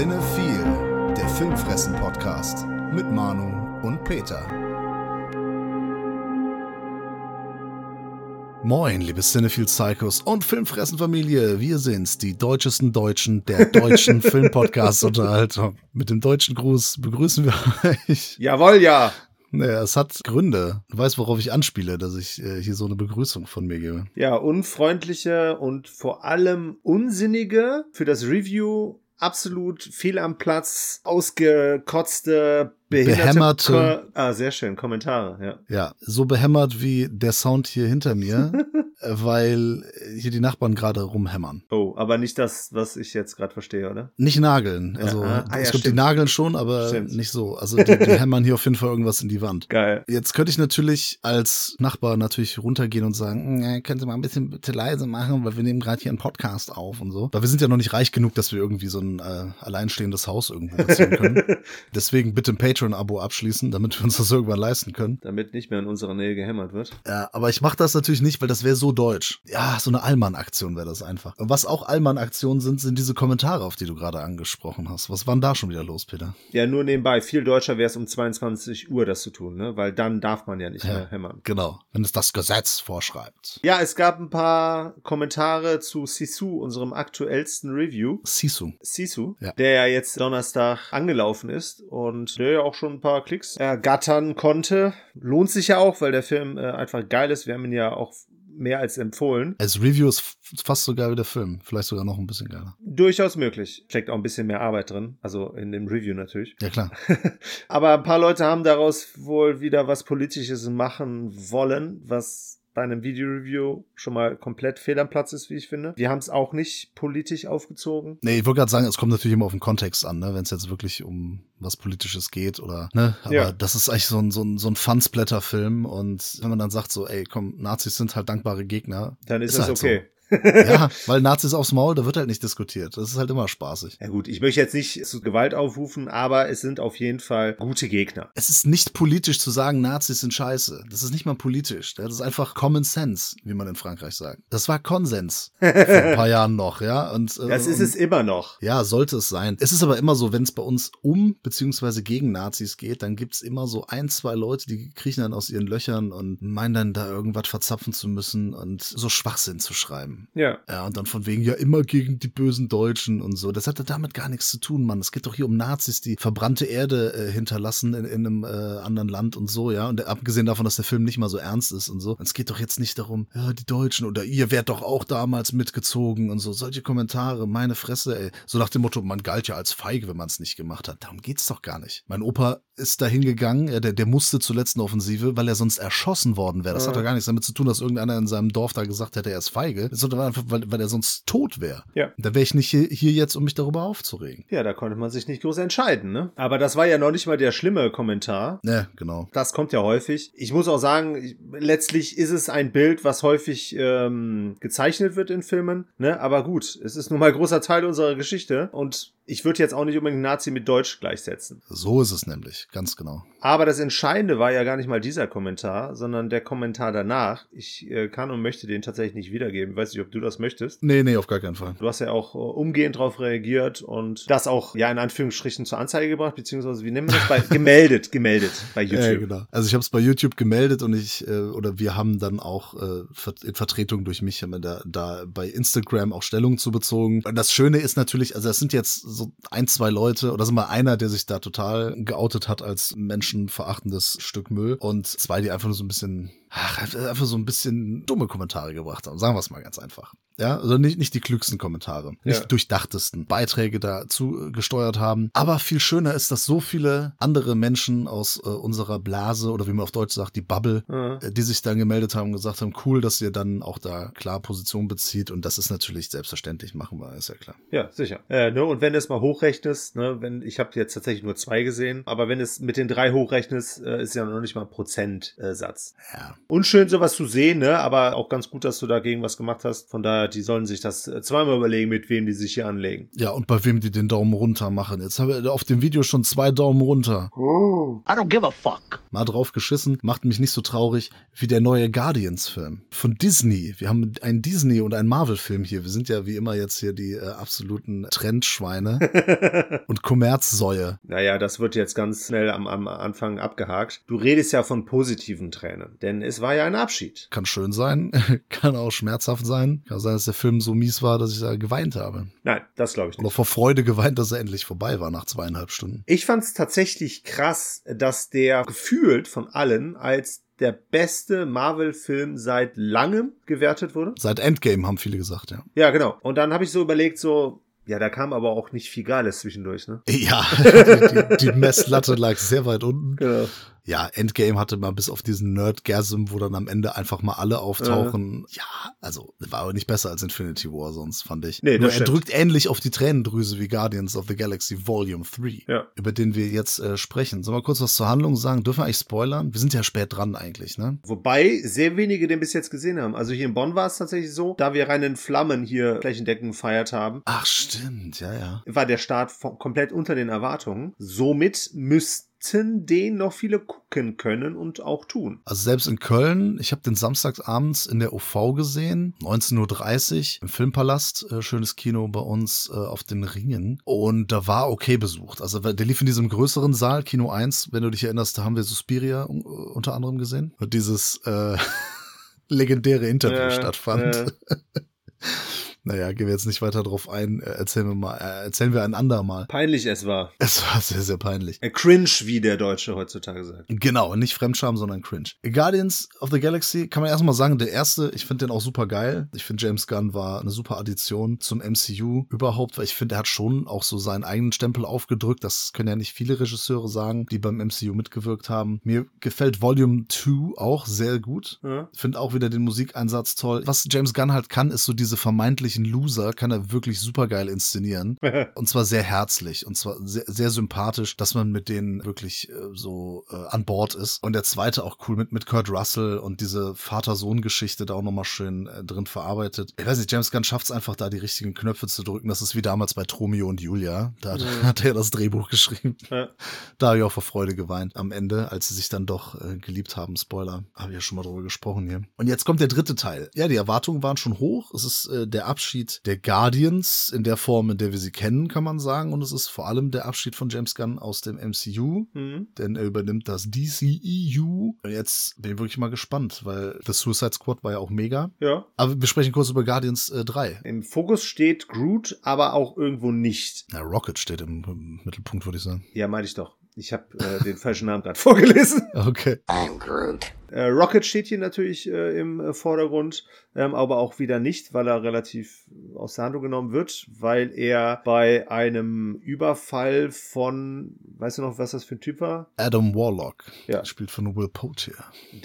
Cinephile, der Filmfressen-Podcast mit Manu und Peter. Moin, liebe Cinephile Psychos und Filmfressen-Familie. Wir sind's, die deutschesten Deutschen der deutschen Filmpodcast-Unterhaltung. Mit dem deutschen Gruß begrüßen wir euch. Jawohl, ja. Naja, es hat Gründe. Du weißt, worauf ich anspiele, dass ich äh, hier so eine Begrüßung von mir gebe. Ja, unfreundliche und vor allem unsinnige für das Review absolut fehl am Platz, ausgekotzte, behämmerte. Ko ah, sehr schön, Kommentare, ja. Ja, so behämmert wie der Sound hier hinter mir, weil hier die Nachbarn gerade rumhämmern. Oh, aber nicht das, was ich jetzt gerade verstehe, oder? Nicht nageln. Also ah, ah, ja, es gibt die. Nageln schon, aber Stimmt. nicht so. Also die, die hämmern hier auf jeden Fall irgendwas in die Wand. Geil. Jetzt könnte ich natürlich als Nachbar natürlich runtergehen und sagen, "Mm, könnt ihr mal ein bisschen bitte leise machen, weil wir nehmen gerade hier einen Podcast auf und so. Weil wir sind ja noch nicht reich genug, dass wir irgendwie so ein äh, alleinstehendes Haus irgendwo beziehen können. Deswegen bitte ein Patreon-Abo abschließen, damit wir uns das irgendwann leisten können. Damit nicht mehr in unserer Nähe gehämmert wird. Ja, aber ich mache das natürlich nicht, weil das wäre so deutsch. Ja, so eine Allmann-Aktion wäre das einfach. Und was auch Allmann-Aktionen sind, sind diese Kommentare, auf die du gerade angesprochen hast. Was war denn da schon wieder los, Peter? Ja, nur nebenbei. Viel deutscher wäre es um 22 Uhr, das zu tun, ne? Weil dann darf man ja nicht Ja. mehr hämmern. Genau, wenn es das Gesetz vorschreibt. Ja, es gab ein paar Kommentare zu Sisu, unserem aktuellsten Review. Sisu. Sisu, Ja. der ja jetzt Donnerstag angelaufen ist und der ja auch schon ein paar Klicks ergattern konnte. Lohnt sich ja auch, weil der Film äh, einfach geil ist. Wir haben ihn ja auch mehr als empfohlen. Als Review ist fast so geil wie der Film. Vielleicht sogar noch ein bisschen geiler. Durchaus möglich. Steckt auch ein bisschen mehr Arbeit drin. Also in dem Review natürlich. Ja, klar. Aber ein paar Leute haben daraus wohl wieder was Politisches machen wollen, was bei einem Video-Review schon mal komplett fehl am Platz ist, wie ich finde. Wir haben es auch nicht politisch aufgezogen. Nee, ich wollte gerade sagen, es kommt natürlich immer auf den Kontext an, ne? wenn es jetzt wirklich um was Politisches geht oder, ne? Aber Ja. das ist eigentlich so ein, so ein, so ein Fansblätter-Film und wenn man dann sagt so, ey, komm, Nazis sind halt dankbare Gegner. Dann ist, Ist es halt so. Ja, weil Nazis aufs Maul, da wird halt nicht diskutiert. Das ist halt immer spaßig. Ja gut, ich möchte jetzt nicht zu Gewalt aufrufen, aber es sind auf jeden Fall gute Gegner. Es ist nicht politisch zu sagen, Nazis sind scheiße. Das ist nicht mal politisch. Das ist einfach Common Sense, wie man in Frankreich sagt. Das war Konsens vor ein paar Jahren noch, ja. Und, äh, Das ist es immer noch. Ja, sollte es sein. Es ist aber immer so, wenn es bei uns um beziehungsweise gegen Nazis geht, dann gibt's immer so ein, zwei Leute, die kriechen dann aus ihren Löchern und meinen dann da irgendwas verzapfen zu müssen und so Schwachsinn zu schreiben. Ja. Ja, und dann von wegen, ja, immer gegen die bösen Deutschen und so. Das hatte damit gar nichts zu tun, Mann. Es geht doch hier um Nazis, die verbrannte Erde äh, hinterlassen in, in einem äh, anderen Land und so, ja. Und abgesehen davon, dass der Film nicht mal so ernst ist und so. Es geht doch jetzt nicht darum, ja, die Deutschen oder ihr wärt doch auch damals mitgezogen und so. Solche Kommentare, meine Fresse, ey. So nach dem Motto, man galt ja als feige, wenn man es nicht gemacht hat. Darum geht's doch gar nicht. Mein Opa ist dahin gegangen, ja, der, der musste zur letzten Offensive, weil er sonst erschossen worden wäre. Das hat Ja. doch gar nichts damit zu tun, dass irgendeiner in seinem Dorf da gesagt hätte, er ist feige. Das war einfach, weil, weil er sonst tot wäre. Ja. Da wäre ich nicht hier, hier jetzt, um mich darüber aufzuregen. Ja, da konnte man sich nicht groß entscheiden, ne? Aber das war ja noch nicht mal der schlimme Kommentar. Ne, genau. Das kommt ja häufig. Ich muss auch sagen, ich, letztlich ist es ein Bild, was häufig ähm, gezeichnet wird in Filmen. Ne? Aber gut, es ist nun mal großer Teil unserer Geschichte. Und ich würde jetzt auch nicht unbedingt Nazi mit Deutsch gleichsetzen. So ist es nämlich, ganz genau. Aber das Entscheidende war ja gar nicht mal dieser Kommentar, sondern der Kommentar danach. Ich äh, kann und möchte den tatsächlich nicht wiedergeben. Ich weiß nicht, ob du das möchtest. Nee, nee, auf gar keinen Fall. Du hast ja auch äh, umgehend darauf reagiert und das auch, ja, in Anführungsstrichen zur Anzeige gebracht, beziehungsweise, wie nennen wir das? Bei, gemeldet, gemeldet bei YouTube. Ja, genau. Also ich habe es bei YouTube gemeldet und ich, äh, oder wir haben dann auch äh, in Vertretung durch mich haben wir da, da bei Instagram auch Stellung zu bezogen. Und das Schöne ist natürlich, also es sind jetzt so ein, zwei Leute, oder sind mal einer, der sich da total geoutet hat als menschenverachtendes Stück Müll und zwei, die einfach nur so ein bisschen, ach, einfach so ein bisschen dumme Kommentare gebracht haben. Sagen wir es mal ganz einfach. Ja, also nicht, nicht die klügsten Kommentare, nicht Ja. die durchdachtesten Beiträge dazu äh, gesteuert haben. Aber viel schöner ist, dass so viele andere Menschen aus äh, unserer Blase oder wie man auf Deutsch sagt, die Bubble, Ja. äh, die sich dann gemeldet haben und gesagt haben, cool, dass ihr dann auch da klar Position bezieht. Und das ist natürlich selbstverständlich, machen wir, ist ja klar. Ja, sicher. Äh, ne, und wenn du es mal hochrechnest, ne, wenn ich habe jetzt tatsächlich nur zwei gesehen, aber wenn es mit den drei hochrechnest, äh, ist ja noch nicht mal ein Prozentsatz. Ja. Unschön, sowas zu sehen, ne? Aber auch ganz gut, dass du dagegen was gemacht hast. Von daher, die sollen sich das äh, zweimal überlegen, mit wem die sich hier anlegen. Ja, und bei wem die den Daumen runter machen. Jetzt haben wir auf dem Video schon zwei Daumen runter. Oh. I don't give a fuck. Mal drauf geschissen, macht mich nicht so traurig wie der neue Guardians-Film von Disney. Wir haben einen Disney- und einen Marvel-Film hier. Wir sind ja wie immer jetzt hier die äh, absoluten Trendschweine und Kommerzsäue. Naja, das wird jetzt ganz schnell am, am Anfang abgehakt. Du redest ja von positiven Tränen, denn es war ja ein Abschied. Kann schön sein, kann auch schmerzhaft sein. Kann sein, dass der Film so mies war, dass ich da geweint habe. Nein, das glaube ich nicht. Oder vor Freude geweint, dass er endlich vorbei war nach zweieinhalb Stunden. Ich fand es tatsächlich krass, dass der gefühlt von allen als der beste Marvel-Film seit langem gewertet wurde. Seit Endgame haben viele gesagt, ja. Ja, genau. Und dann habe ich so überlegt, so, ja, da kam aber auch nicht viel Geiles zwischendurch, ne? Ja, die, die Messlatte lag sehr weit unten. Genau. Ja, Endgame hatte mal bis auf diesen Nerdgasm, wo dann am Ende einfach mal alle auftauchen. Ja, also war aber nicht besser als Infinity War sonst, fand ich. Nee, Nur er drückt ähnlich auf die Tränendrüse wie Guardians of the Galaxy Volume 3, Ja. über den wir jetzt äh, sprechen. Sollen wir kurz was zur Handlung sagen? Dürfen wir eigentlich spoilern? Wir sind ja spät dran eigentlich, ne? Wobei sehr wenige den bis jetzt gesehen haben. Also hier in Bonn war es tatsächlich so, da wir reinen Flammen hier flächendeckend gefeiert haben, Ach, stimmt, ja, ja. war der Start komplett unter den Erwartungen. Somit müssten den noch viele gucken können und auch tun. Also selbst in Köln, ich habe den samstagsabends in der OV gesehen, 19.30 Uhr im Filmpalast, äh, schönes Kino bei uns äh, auf den Ringen. Und da war okay besucht. Also der lief in diesem größeren Saal, Kino 1, wenn du dich erinnerst, da haben wir Suspiria äh, unter anderem gesehen. Und dieses äh, legendäre Interview Ja, stattfand. Naja, gehen wir jetzt nicht weiter drauf ein. Äh, Erzählen wir mal, äh, erzählen wir ein andermal. Peinlich es war. Es war sehr, sehr peinlich. Äh, cringe, wie der Deutsche heutzutage sagt. Genau, nicht Fremdscham, sondern Cringe. Guardians of the Galaxy kann man erstmal sagen, der erste, ich finde den auch super geil. Ich finde James Gunn war eine super Addition zum MCU überhaupt, weil ich finde, er hat schon auch so seinen eigenen Stempel aufgedrückt. Das können ja nicht viele Regisseure sagen, die beim MCU mitgewirkt haben. Mir gefällt Volume 2 auch sehr gut. Ja. Finde auch wieder den Musikeinsatz toll. Was James Gunn halt kann, ist so diese vermeintlichen Loser, kann er wirklich super geil inszenieren. Und zwar sehr herzlich und zwar sehr, sehr sympathisch, dass man mit denen wirklich äh, so äh, an Bord ist. Und der zweite auch cool mit, mit Kurt Russell und diese Vater-Sohn-Geschichte da auch nochmal schön äh, drin verarbeitet. Ich weiß nicht, James Gunn schafft es einfach da, die richtigen Knöpfe zu drücken. Das ist wie damals bei Tromeo und Julia. Da hat, Mhm. hat er das Drehbuch geschrieben. Ja. Da habe ich auch vor Freude geweint am Ende, als sie sich dann doch äh, geliebt haben. Spoiler, habe ich ja schon mal drüber gesprochen hier. Und jetzt kommt der dritte Teil. Ja, die Erwartungen waren schon hoch. Es ist äh, der Abschied der Guardians in der Form, in der wir sie kennen, kann man sagen. Und es ist vor allem der Abschied von James Gunn aus dem MCU, Mhm. denn er übernimmt das DCEU. Und jetzt bin ich wirklich mal gespannt, weil The Suicide Squad war ja auch mega. Ja. Aber wir sprechen kurz über Guardians äh, 3. Im Fokus steht Groot, aber auch irgendwo nicht. Na, Rocket steht im, im Mittelpunkt, würde ich sagen. Ja, meinte ich doch. Ich habe äh, den falschen Namen gerade vorgelesen. Okay. I'm Groot. Äh, Rocket steht hier natürlich äh, im äh, Vordergrund, ähm, aber auch wieder nicht, weil er relativ aus der Handlung genommen wird, weil er bei einem Überfall von, weißt du noch, was das für ein Typ war? Adam Warlock. Ja. Spielt von Will Potier.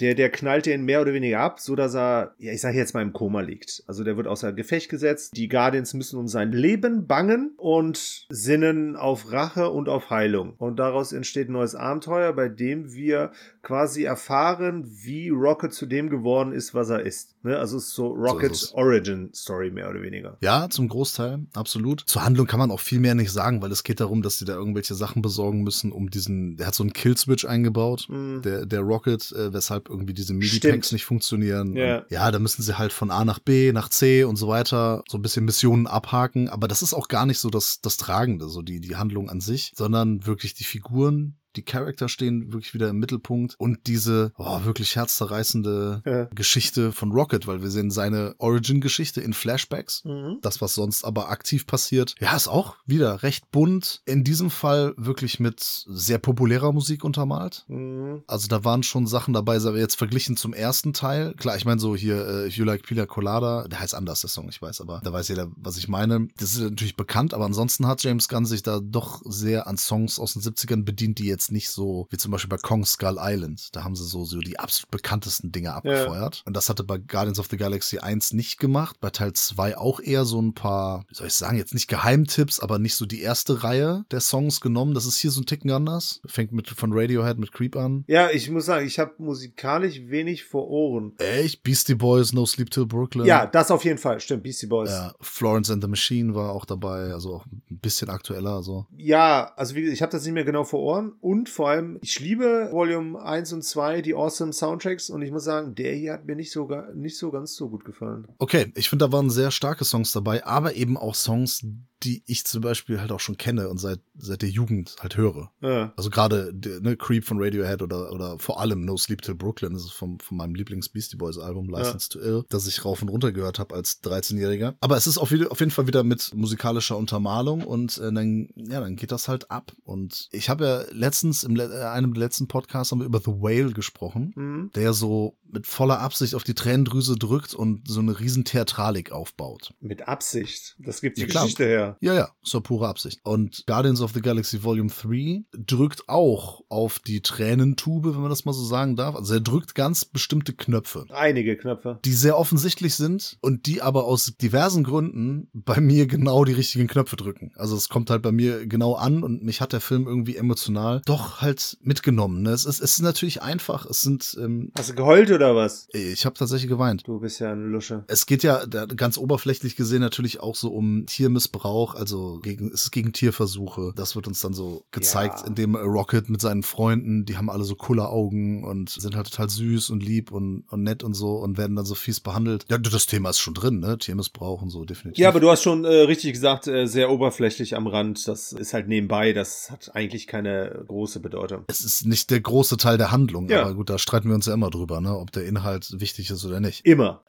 Der, der knallt den mehr oder weniger ab, so dass er, ja, ich sage jetzt mal im Koma liegt. Also der wird außer Gefecht gesetzt. Die Guardians müssen um sein Leben bangen und sinnen auf Rache und auf Heilung. Und daraus entsteht ein neues Abenteuer, bei dem wir quasi erfahren, wie Rocket zu dem geworden ist, was er ist. Ne? Also es ist so Rockets es. Origin Story mehr oder weniger. Ja, zum Großteil, absolut. Zur Handlung kann man auch viel mehr nicht sagen, weil es geht darum, dass die da irgendwelche Sachen besorgen müssen, um diesen, der hat so einen Killswitch eingebaut, Mhm. der, der Rocket, äh, weshalb irgendwie diese. MIDI-Packs nicht funktionieren. Ja. Und ja, da müssen sie halt von A nach B, nach C und so weiter so ein bisschen Missionen abhaken, aber das ist auch gar nicht so das, das Tragende, so die, die Handlung an sich, sondern wirklich die Figuren, die Charakter stehen wirklich wieder im Mittelpunkt und diese oh, wirklich herzzerreißende Ja. Geschichte von Rocket, weil wir sehen seine Origin-Geschichte in Flashbacks. Mhm. Das, was sonst aber aktiv passiert, ja, ist auch wieder recht bunt. In diesem Fall wirklich mit sehr populärer Musik untermalt. Mhm. Also da waren schon Sachen dabei, aber jetzt verglichen zum ersten Teil. Klar, ich meine so hier äh, If You Like Pina Colada, der heißt anders, der Song, ich weiß, aber da weiß jeder, was ich meine. Das ist natürlich bekannt, aber ansonsten hat James Gunn sich da doch sehr an Songs aus den 70ern bedient, die jetzt jetzt nicht so wie zum Beispiel bei Kong Skull Island. Da haben sie so, so die absolut bekanntesten Dinge abgefeuert. Und das hatte bei Guardians of the Galaxy 1 nicht gemacht. Bei Teil 2 auch eher so ein paar, wie soll ich sagen, jetzt nicht Geheimtipps, aber nicht so die erste Reihe der Songs genommen. Das ist hier so ein Ticken anders. Fängt mit von Radiohead mit Creep an. Ja, ich muss sagen, ich habe musikalisch wenig vor Ohren. Echt? Beastie Boys, No Sleep Till Brooklyn. Ja, das auf jeden Fall. Stimmt, Beastie Boys. Ja, Florence and the Machine war auch dabei, also auch ein bisschen aktueller. So. Ja, also wie gesagt, ich habe das nicht mehr genau vor Ohren und vor allem, ich liebe Volume 1 und 2, die awesome Soundtracks und ich muss sagen, der hier hat mir nicht so, nicht so ganz so gut gefallen. Okay, ich finde, da waren sehr starke Songs dabei, aber eben auch Songs, die ich zum Beispiel halt auch schon kenne und seit, seit der Jugend halt höre. Ja. Also gerade ne, Creep von Radiohead oder, oder vor allem No Sleep Till Brooklyn, das ist vom, von meinem Lieblings Beastie Boys Album License to Ill, das ich rauf und runter gehört habe als 13-Jähriger. Aber es ist auf, jeden- auf jeden Fall wieder mit musikalischer Untermalung und äh, dann, ja, dann geht das halt ab. Und ich habe ja letztens, in einem der letzten Podcasts haben wir über The Whale gesprochen, Mhm. der so mit voller Absicht auf die Tränendrüse drückt und so eine riesen Theatralik aufbaut. Mit Absicht. Das gibt die Ja. Geschichte her. Ja, ja, doch pure Absicht. Und Guardians of the Galaxy Volume 3 drückt auch auf die Tränentube, wenn man das mal so sagen darf. Also er drückt ganz bestimmte Knöpfe, Einige Knöpfe. die sehr offensichtlich sind und die aber aus diversen Gründen bei mir genau die richtigen Knöpfe drücken. Also es kommt halt bei mir genau an und mich hat der Film irgendwie emotional doch halt mitgenommen. Ne? Es, ist, es ist natürlich einfach. Es sind, ähm, Hast du geheult oder was? ich habe tatsächlich geweint. Du bist ja eine Lusche. Es geht ja ganz oberflächlich gesehen natürlich auch so um Tiermissbrauch, also gegen, es ist gegen Tierversuche. Das wird uns dann so gezeigt, Ja. indem Rocket mit seinen Freunden, die haben alle so Kulleraugen und sind halt total süß und lieb und, und nett und so und werden dann so fies behandelt. Ja, das Thema ist schon drin, ne? Tiermissbrauch und so, definitiv. Ja, aber du hast schon äh, richtig gesagt, äh, sehr oberflächlich am Rand. Das ist halt nebenbei. Das hat eigentlich keine große Bedeutung. es ist nicht der große Teil der Handlung, Ja. aber gut, da streiten wir uns ja immer drüber, ne? Ob der Inhalt wichtig ist oder nicht. Immer.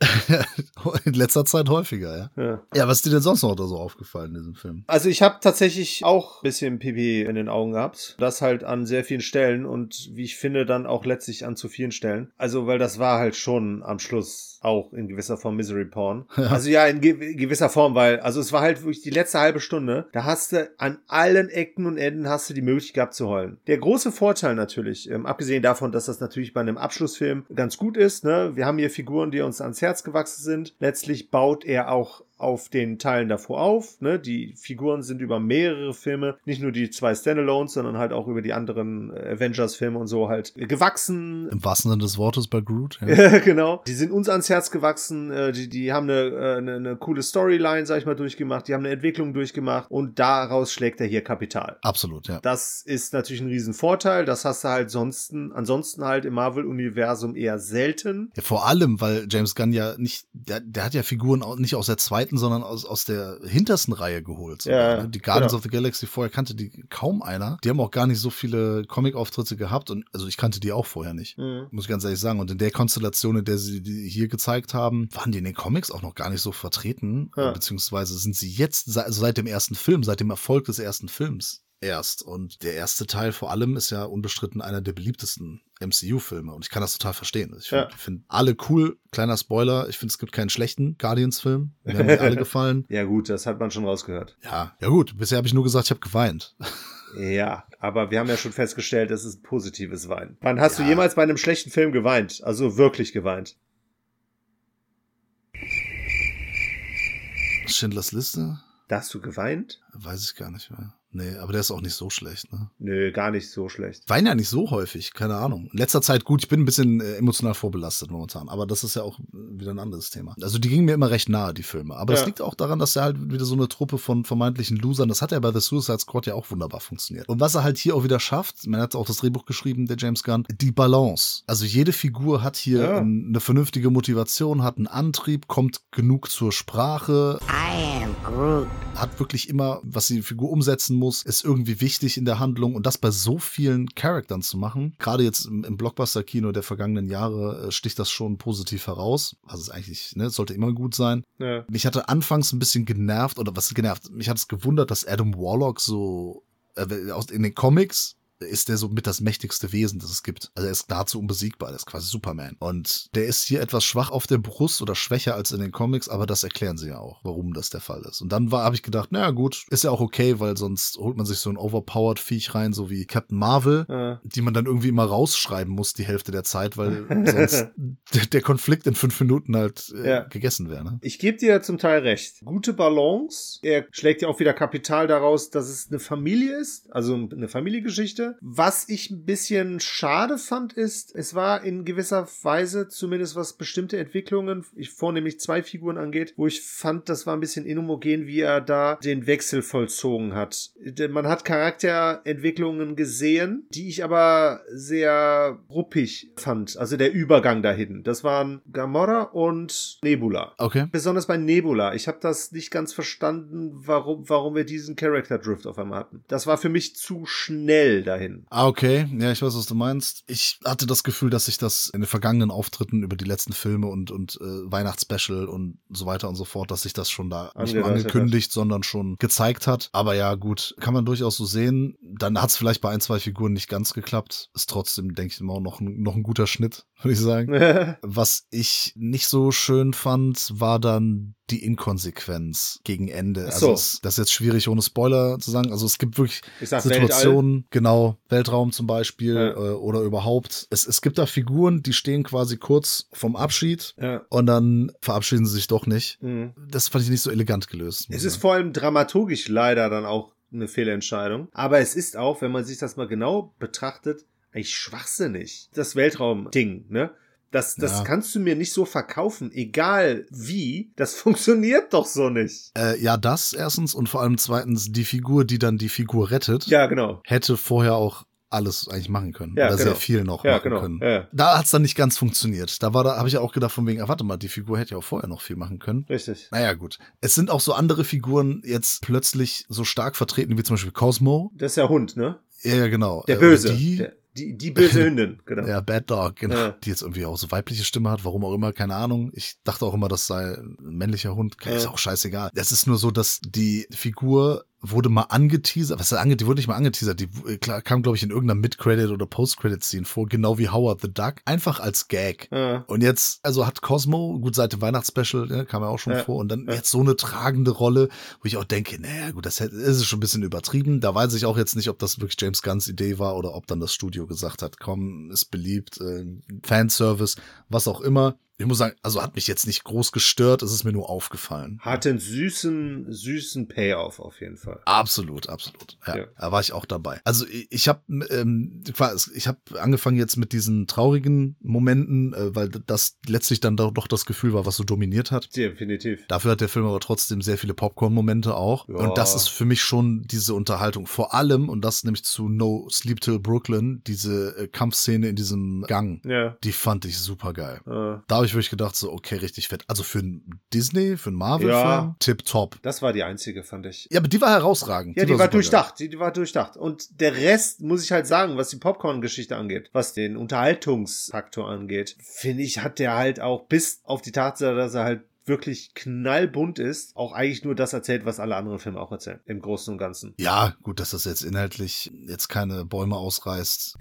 In letzter Zeit häufiger, ja. Ja. Ja, was ist dir denn sonst noch da so aufgefallen in diesem Film? Also ich habe tatsächlich auch ein bisschen Pipi in den Augen gehabt. Das halt an sehr vielen Stellen und wie ich finde dann auch letztlich an zu vielen Stellen. Also weil das war halt schon am Schluss auch in gewisser Form Misery Porn. Also ja, in ge gewisser Form, weil also es war halt wirklich die letzte halbe Stunde. Da hast du an allen Ecken und Enden hast du die Möglichkeit gehabt zu heulen. Der große Vorteil natürlich, ähm, abgesehen davon, dass das natürlich bei einem Abschlussfilm ganz gut ist. Ne? Wir haben hier Figuren, die uns ans Herz gewachsen sind. Letztlich baut er auch auf den Teilen davor auf. Ne? Die Figuren sind über mehrere Filme, nicht nur die zwei Standalones, sondern halt auch über die anderen äh, Avengers-Filme und so halt gewachsen. Im wahrsten Sinne des Wortes bei Groot. Ja. genau. Die sind uns ans Herz gewachsen. Äh, die, die haben eine, äh, eine, eine coole Storyline, sag ich mal, durchgemacht. Die haben eine Entwicklung durchgemacht und daraus schlägt er hier Kapital. Absolut, ja. Das ist natürlich ein Riesenvorteil. Das hast du halt sonst, ansonsten halt im Marvel-Universum eher selten. Ja, vor allem, weil James Gunn ja nicht, der, der hat ja Figuren auch nicht aus der zweiten, sondern aus, aus der hintersten Reihe geholt. sogar, Ja, ne? Die Guardians genau. of the Galaxy vorher kannte die kaum einer. Die haben auch gar nicht so viele Comic-Auftritte gehabt und also ich kannte die auch vorher nicht. Mhm. Muss ich ganz ehrlich sagen. Und in der Konstellation, in der sie die hier gezeigt haben, waren die in den Comics auch noch gar nicht so vertreten. Ja. Beziehungsweise sind sie jetzt, also seit dem ersten Film, seit dem Erfolg des ersten Films erst. Und der erste Teil vor allem ist ja unbestritten einer der beliebtesten MCU-Filme. Und ich kann das total verstehen. Ich finde Ja. find alle cool. Kleiner Spoiler. Ich finde, es gibt keinen schlechten Guardians-Film. Mir haben die alle gefallen. Ja gut, das hat man schon rausgehört. Ja, ja gut. Bisher habe ich nur gesagt, ich habe geweint. Ja, aber wir haben ja schon festgestellt, es ist ein positives Weinen. Wann hast Ja. du jemals bei einem schlechten Film geweint? Also wirklich geweint? Schindlers Liste? Da hast du geweint? Weiß ich gar nicht mehr. Nee, aber der ist auch nicht so schlecht, ne? Nö, gar nicht so schlecht. Wein ja nicht so häufig, keine Ahnung. In letzter Zeit, gut, ich bin ein bisschen äh, emotional vorbelastet momentan, aber das ist ja auch äh, wieder ein anderes Thema. Also die gingen mir immer recht nahe, die Filme. Aber es Ja. liegt auch daran, dass er halt wieder so eine Truppe von vermeintlichen Losern, das hat ja bei The Suicide Squad ja auch wunderbar funktioniert. Und was er halt hier auch wieder schafft, man hat auch das Drehbuch geschrieben, der James Gunn, die Balance. Also jede Figur hat hier Ja. eine vernünftige Motivation, hat einen Antrieb, kommt genug zur Sprache, I am Groot. hat wirklich immer, was die Figur umsetzen muss, ist irgendwie wichtig in der Handlung und das bei so vielen Charaktern zu machen. Gerade jetzt im, im Blockbuster-Kino der vergangenen Jahre äh, sticht das schon positiv heraus. Also es ist eigentlich, ne, es sollte immer gut sein. Ja. Mich hatte anfangs ein bisschen genervt, oder was genervt, mich hat es gewundert, dass Adam Warlock so äh, aus, in den Comics ist der so mit das mächtigste Wesen, das es gibt. Also er ist nahezu unbesiegbar, der ist quasi Superman. Und der ist hier etwas schwach auf der Brust oder schwächer als in den Comics, aber das erklären sie ja auch, warum das der Fall ist. Und dann war, habe ich gedacht, naja gut, ist ja auch okay, weil sonst holt man sich so ein overpowered Viech rein, so wie Captain Marvel, Ja. die man dann irgendwie immer rausschreiben muss die Hälfte der Zeit, weil sonst der, der Konflikt in fünf Minuten halt äh, Ja. gegessen wäre. Ne? Ich gebe dir zum Teil recht. Gute Balance. Er schlägt ja auch wieder Kapital daraus, dass es eine Familie ist, also eine Familiengeschichte. Was ich ein bisschen schade fand, ist, es war in gewisser Weise, zumindest was bestimmte Entwicklungen, ich vornehmlich zwei Figuren angeht, wo ich fand, das war ein bisschen inhomogen, wie er da den Wechsel vollzogen hat. Man hat Charakterentwicklungen gesehen, die ich aber sehr ruppig fand. Also der Übergang dahin. Das waren Gamora und Nebula. Okay. Besonders bei Nebula. Ich habe das nicht ganz verstanden, warum, warum wir diesen Character Drift auf einmal hatten. Das war für mich zu schnell dahin. Ah, okay. Ja, ich weiß, was du meinst. Ich hatte das Gefühl, dass sich das in den vergangenen Auftritten über die letzten Filme und, und äh, Weihnachtsspecial und so weiter und so fort, dass sich das schon da nicht nur angekündigt, sondern schon gezeigt hat. Aber ja, gut, kann man durchaus so sehen. Dann hat es vielleicht bei ein, zwei Figuren nicht ganz geklappt. Ist trotzdem, denke ich mal, noch, ein- noch ein guter Schnitt, würde ich sagen. Was ich nicht so schön fand, war dann die Inkonsequenz gegen Ende. Also so. es, das ist jetzt schwierig ohne Spoiler zu sagen. Also es gibt wirklich Ich sag Situationen, genau, Weltraum zum Beispiel Ja. äh, oder überhaupt. Es, es gibt da Figuren, die stehen quasi kurz vom Abschied Ja. und dann verabschieden sie sich doch nicht. Mhm. Das fand ich nicht so elegant gelöst. Es ist sagen. vor allem dramaturgisch leider dann auch eine Fehlentscheidung. Aber es ist auch, wenn man sich das mal genau betrachtet, eigentlich schwachsinnig. Das Weltraum-Ding, ne? Das, das Ja. kannst du mir nicht so verkaufen, egal wie. Das funktioniert doch so nicht. äh, ja, das erstens und vor allem zweitens die Figur, die dann die Figur rettet, Ja, genau. hätte vorher auch alles eigentlich machen können. Ja, oder genau. sehr viel noch Ja, machen genau. können. Ja, Da hat's dann nicht ganz funktioniert. Da war da, habe ich auch gedacht, von wegen, ah, warte mal, die Figur hätte ja auch vorher noch viel machen können. richtig. Naja, gut. Es sind auch so andere Figuren jetzt plötzlich so stark vertreten, wie zum Beispiel Cosmo. Das ist der Hund, ne? Ja, ja, genau. Der Äh, Böse. Die, Der, die, die böse Hündin, genau. ja, Bad Dog, genau. Ja. Die jetzt irgendwie auch so weibliche Stimme hat, warum auch immer, keine Ahnung. Ich dachte auch immer, das sei ein männlicher Hund. Ist Ja. auch scheißegal. Es ist nur so, dass die Figur wurde mal angeteasert, was ist ange, die wurde nicht mal angeteasert, die äh, klar, kam, glaube ich, in irgendeiner Mid-Credit- oder Post-Credit-Scene vor, genau wie Howard the Duck. Einfach als Gag. Ja. Und jetzt, also hat Cosmo, gut, seit dem Weihnachtsspecial, ne, kam ja auch schon Ja, vor, und dann ja. jetzt so eine tragende Rolle, wo ich auch denke, naja, gut, das ist schon ein bisschen übertrieben. Da weiß ich auch jetzt nicht, ob das wirklich James Gunns Idee war oder ob dann das Studio gesagt hat, komm, ist beliebt, äh, Fanservice, was auch immer. Ich muss sagen, also hat mich jetzt nicht groß gestört, es ist mir nur aufgefallen. Hat einen süßen, süßen Payoff auf jeden Fall. Absolut, absolut. Ja, Ja. da war ich auch dabei. Also ich, ich habe ähm, quasi- ich habe angefangen jetzt mit diesen traurigen Momenten, äh, weil das letztlich dann doch, doch das Gefühl war, was so dominiert hat. Definitiv. Dafür hat der Film aber trotzdem sehr viele Popcorn-Momente auch. Ja. Und das ist für mich schon diese Unterhaltung. Vor allem, und das nämlich zu No Sleep Till Brooklyn, diese äh, Kampfszene in diesem Gang, Ja. die fand ich super geil. Äh, Da ich wirklich gedacht, so, okay, richtig fett. Also für einen Disney, für einen Marvel-Film, Ja. tip top. das war die einzige, fand ich. Ja, aber die war herausragend. Ja, die, war, super geil. durchdacht. Die, die war durchdacht. Und der Rest, muss ich halt sagen, was die Popcorn-Geschichte angeht, was den Unterhaltungsfaktor angeht, finde ich, hat der halt auch bis auf die Tatsache, dass er halt wirklich knallbunt ist, auch eigentlich nur das erzählt, was alle anderen Filme auch erzählen. Im Großen und Ganzen. Ja, gut, dass das jetzt inhaltlich jetzt keine Bäume ausreißt.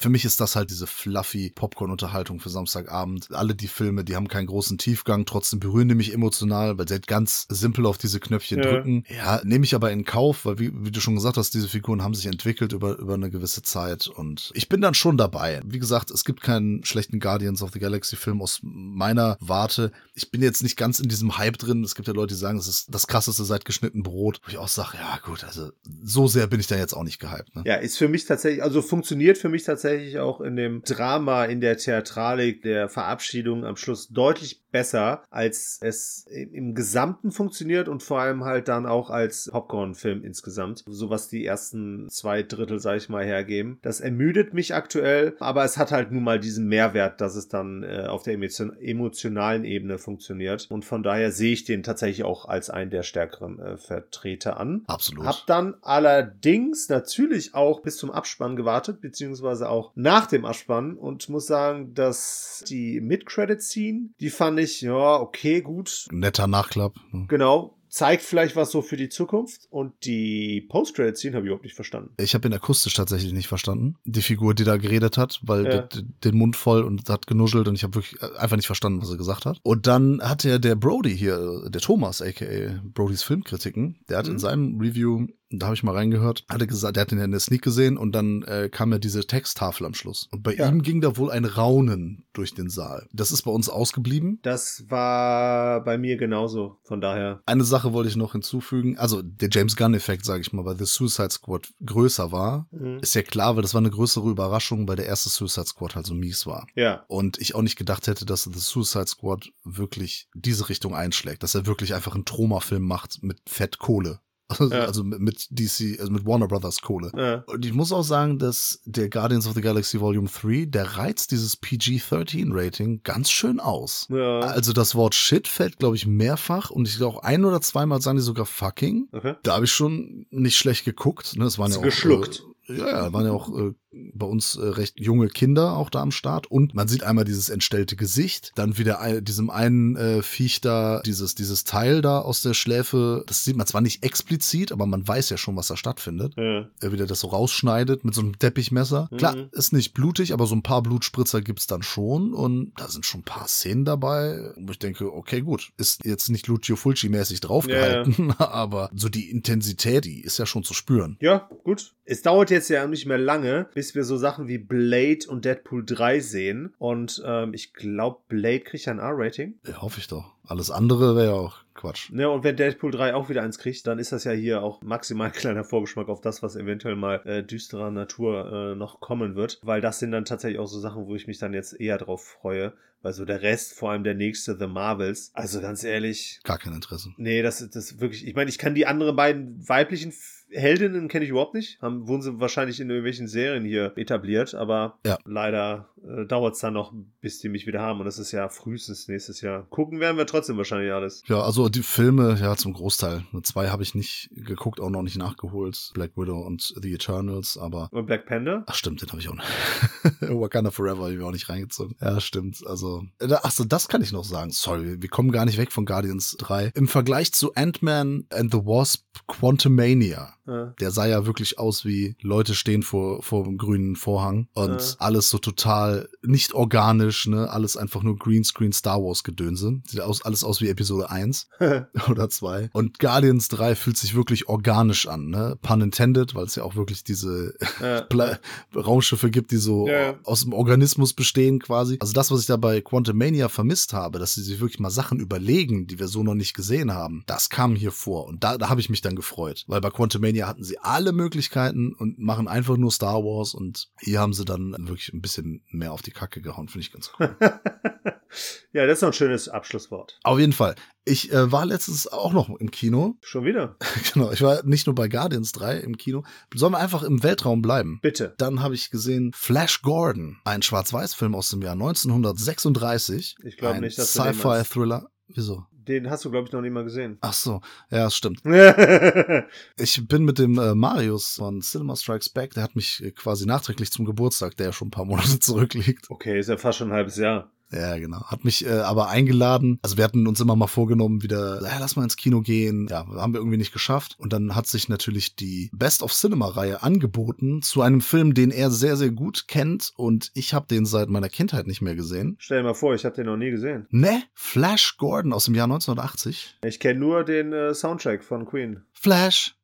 Für mich ist das halt diese fluffy Popcorn-Unterhaltung für Samstagabend. Alle die Filme, die haben keinen großen Tiefgang, trotzdem berühren die mich emotional, weil sie halt ganz simpel auf diese Knöpfchen Ja. drücken. Ja, nehme ich aber in Kauf, weil wie, wie du schon gesagt hast, diese Figuren haben sich entwickelt über, über eine gewisse Zeit und ich bin dann schon dabei. Wie gesagt, es gibt keinen schlechten Guardians of the Galaxy Film aus meiner Warte. Ich bin jetzt nicht ganz in diesem Hype drin. Es gibt ja Leute, die sagen, es ist das krasseste seit geschnitten Brot. Wo ich auch sage, ja gut, also so sehr bin ich da jetzt auch nicht gehypt. Ne? Ja, ist für mich tatsächlich, also funktioniert für mich tatsächlich auch in dem Drama, in der Theatralik der Verabschiedung am Schluss deutlich besser, als es im Gesamten funktioniert und vor allem halt dann auch als Popcorn-Film insgesamt. So was die ersten zwei Drittel, sag ich mal, hergeben. Das ermüdet mich aktuell, aber es hat halt nun mal diesen Mehrwert, dass es dann äh, auf der emotion emotionalen Ebene funktioniert. Und von daher sehe ich den tatsächlich auch als einen der stärkeren äh, Vertreter an. Absolut. Hab dann allerdings natürlich auch bis zum Abspann gewartet, beziehungsweise auch nach dem Abspann und muss sagen, dass die Mid-Credit-Scene, die fand ich, ja, okay, gut. Netter Nachklapp. ne? Genau, zeigt vielleicht was so für die Zukunft. Und die Post-Credit-Scene habe ich überhaupt nicht verstanden. Ich habe ihn akustisch tatsächlich nicht verstanden. Die Figur, die da geredet hat, weil Ja. den Mund voll und hat genuschelt und ich habe wirklich einfach nicht verstanden, was er gesagt hat. Und dann hat ja der Brody hier, der Thomas, aka Brodys Filmkritiken, der hat in Mhm. seinem Review, da habe ich mal reingehört, hat er gesagt, der hat ihn ja in der Sneak gesehen und dann äh, kam ja diese Texttafel am Schluss. Und bei Ja. ihm ging da wohl ein Raunen durch den Saal. Das ist bei uns ausgeblieben. Das war bei mir genauso. Von daher. Eine Sache wollte ich noch hinzufügen. Also der James Gunn-Effekt, sage ich mal, weil The Suicide Squad größer war, Mhm. ist ja klar, weil das war eine größere Überraschung, weil der erste Suicide Squad halt so mies war. Ja. Und ich auch nicht gedacht hätte, dass The Suicide Squad wirklich diese Richtung einschlägt, dass er wirklich einfach einen Troma-Film macht mit Fettkohle. Also, Ja. also mit- DC, also mit Warner Brothers Kohle. Ja. Und ich muss auch sagen, dass der Guardians of the Galaxy Volume 3, der reizt dieses PG-13-Rating ganz schön aus. ja. Also das Wort Shit fällt, glaube ich, mehrfach und ich glaube auch ein oder zweimal sagen die sogar fucking. Okay. Da habe ich schon nicht schlecht geguckt. Ne? Es waren ja auch, geschluckt? Äh, ja, ja, waren ja auch äh, bei uns äh, recht junge Kinder auch da am Start. Und man sieht einmal dieses entstellte Gesicht, dann wieder ein, diesem einen äh, Viech da, dieses, dieses Teil da aus der Schläfe. Das sieht man zwar nicht explizit, aber man weiß ja schon, was da stattfindet. Ja. Er wieder das so rausschneidet mit so einem Teppichmesser. Klar, Mhm. ist nicht blutig, aber so ein paar Blutspritzer gibt's dann schon. Und da sind schon ein paar Szenen dabei, wo ich denke, okay, gut, ist jetzt nicht Lucio Fulci-mäßig draufgehalten, aber so die Intensität, die ist ja schon zu spüren. Ja, gut. Es dauert jetzt ja nicht mehr lange, bis wir so Sachen wie Blade und Deadpool 3 sehen. Und ähm, ich glaube, Blade kriegt ja ein R-Rating. Ja, hoffe ich doch. Alles andere wäre ja auch Quatsch. Ne, und wenn Deadpool 3 auch wieder eins kriegt, dann ist das ja hier auch maximal ein kleiner Vorgeschmack auf das, was eventuell mal äh, düsterer Natur äh, noch kommen wird. Weil das sind dann tatsächlich auch so Sachen, wo ich mich dann jetzt eher drauf freue. Weil so der Rest, vor allem der nächste, The Marvels, also ganz ehrlich, Gar kein Interesse. Nee, das ist das wirklich. Ich meine, ich kann die anderen beiden weiblichen Heldinnen kenne ich überhaupt nicht. Haben, wurden sie wahrscheinlich in irgendwelchen Serien hier etabliert, aber Ja. leider äh, dauert es dann noch, bis die mich wieder haben. Und das ist ja frühestens nächstes Jahr. Gucken werden wir trotzdem wahrscheinlich alles. Ja, also die Filme, ja, zum Großteil. Zwei habe ich nicht geguckt, auch noch nicht nachgeholt. Black Widow und The Eternals, aber Und Black Panther? Ach stimmt, den habe ich auch nicht. Wakanda Forever habe ich mir auch nicht reingezogen. Ja, stimmt. Also, ach so, das kann ich noch sagen. Sorry, wir kommen gar nicht weg von Guardians 3. Im Vergleich zu Ant-Man and the Wasp Quantumania. Ja. Der sah ja wirklich aus wie Leute stehen vor, vor dem grünen Vorhang und Ja. alles so total nicht organisch, ne? Alles einfach nur Greenscreen Star Wars Gedönse. Sieht aus, alles aus wie Episode 1 oder 2. Und Guardians 3 fühlt sich wirklich organisch an, ne? Pun intended, weil es ja auch wirklich diese Ja. Raumschiffe gibt, die so aus dem Organismus bestehen quasi. Also das, was ich da bei Quantumania vermisst habe, dass sie sich wirklich mal Sachen überlegen, die wir so noch nicht gesehen haben, das kam hier vor. Und da, da habe ich mich dann gefreut. Weil bei Quantumania hatten sie alle Möglichkeiten und machen einfach nur Star Wars und hier haben sie dann wirklich ein bisschen mehr auf die Kacke gehauen, finde ich ganz cool. ja, das ist noch ein schönes Abschlusswort. auf jeden Fall. Ich äh, war letztens auch noch im Kino. Schon wieder? genau, ich war nicht nur bei Guardians 3 im Kino. Sollen wir einfach im Weltraum bleiben? Bitte. Dann habe ich gesehen Flash Gordon, ein Schwarz-Weiß-Film aus dem Jahr 1936. Ich glaub ein nicht, dass Sci-Fi-Thriller. Wieso? Den hast du, glaube ich, noch nie mal gesehen. Ach so, ja, das stimmt. Ich bin mit dem äh, Marius von Cinema Strikes Back, der hat mich äh, quasi nachträglich zum Geburtstag, der ja schon ein paar Monate zurückliegt. okay, ist ja fast schon ein halbes Jahr. Ja, genau. Hat mich äh, aber eingeladen. Also wir hatten uns immer mal vorgenommen, wieder, ja, lass mal ins Kino gehen. Ja, haben wir irgendwie nicht geschafft. Und dann hat sich natürlich die Best of Cinema-Reihe angeboten zu einem Film, den er sehr, sehr gut kennt. Und ich habe den seit meiner Kindheit nicht mehr gesehen. Stell dir mal vor, ich habe den noch nie gesehen. Ne? Flash Gordon aus dem Jahr 1980. Ich kenne nur den äh, Soundtrack von Queen. Flash.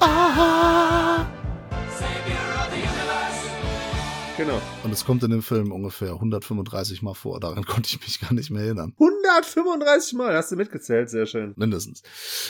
Ah! Genau. Und es kommt in dem Film ungefähr 135 Mal vor. Daran konnte ich mich gar nicht mehr erinnern. 135 Mal, hast du mitgezählt, sehr schön. Mindestens.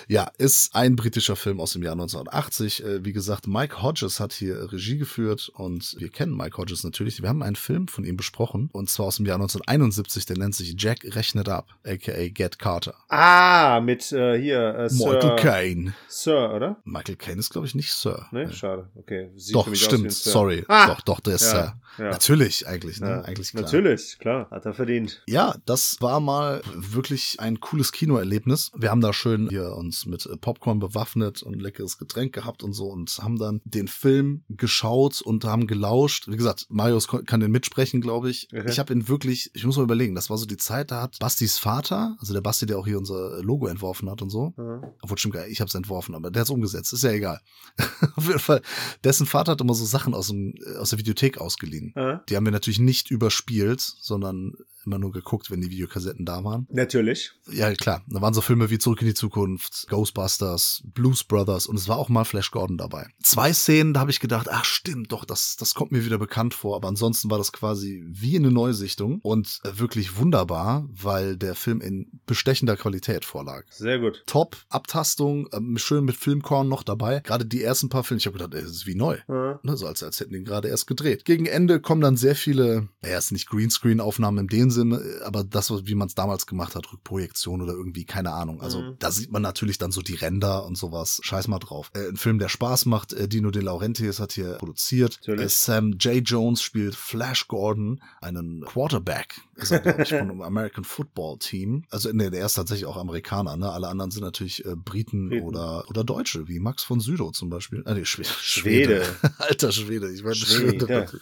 Ja, ist ein britischer Film aus dem Jahr 1980. Äh, Wie gesagt, Mike Hodges hat hier Regie geführt und wir kennen Mike Hodges natürlich. Wir haben einen Film von ihm besprochen und zwar aus dem Jahr 1971. Der nennt sich Jack rechnet ab, aka Get Carter. Ah, mit äh, hier, äh, Sir, Michael Caine. Sir, oder? Michael Caine ist, glaube ich, nicht Sir. Ne, Nee. schade. Okay. Sieht Doch, stimmt. Sorry. Ah! Doch, doch, der ist Ja. Sir. Ja. Natürlich, eigentlich, ne? Ja, eigentlich klar. Natürlich, klar. Hat er verdient. Ja, das war mal wirklich ein cooles Kinoerlebnis. Wir haben da schön hier uns mit äh, Popcorn bewaffnet und leckeres Getränk gehabt und so und haben dann den Film geschaut und haben gelauscht. Wie gesagt, Marius kann den mitsprechen, glaube ich. Okay. Ich habe ihn wirklich, ich muss mal überlegen, das war so die Zeit, da hat Bastis Vater, also der Basti, der auch hier unser Logo entworfen hat und so, Ja. obwohl stimmt gar ich habe es entworfen, aber der hat es umgesetzt, ist ja egal. Auf jeden Fall, dessen Vater hat immer so Sachen aus, dem, äh, aus der Videothek ausgeliehen. Ja. Die haben wir natürlich nicht überspielt, sondern immer nur geguckt, wenn die Videokassetten da waren. Natürlich. Ja, klar. Da waren so Filme wie Zurück in die Zukunft, Ghostbusters, Blues Brothers und es war auch mal Flash Gordon dabei. Zwei Szenen, da habe ich gedacht, ach stimmt, doch, das, das kommt mir wieder bekannt vor. Aber ansonsten war das quasi wie eine Neusichtung und äh, wirklich wunderbar, weil der Film in bestechender Qualität vorlag. Sehr gut. Top, Abtastung, ähm, schön mit Filmkorn noch dabei. Gerade die ersten paar Filme, ich habe gedacht, ey, das ist wie neu. Ne, so als, als hätten die gerade erst gedreht. Gegen Ende kommen dann sehr viele, naja, ist nicht Greenscreen-Aufnahmen in dem Sinne, aber das, wie man es damals gemacht hat, Rückprojektion oder irgendwie, keine Ahnung. Also Mhm. da sieht man natürlich dann so die Ränder und sowas. Scheiß mal drauf. Äh, ein Film, der Spaß macht. Äh, Dino De Laurentiis hat hier produziert. Äh, Sam J. Jones spielt Flash Gordon, einen Quarterback, ist er, glaube ich, von einem American Football Team. Also, nee, der ist tatsächlich auch Amerikaner, ne? Alle anderen sind natürlich äh, Briten, Briten. oder, oder Deutsche, wie Max von Südow zum Beispiel. Ah, nee, Schwede. Schwede. Alter Schwede. Ich meine, Schwede. Schwede.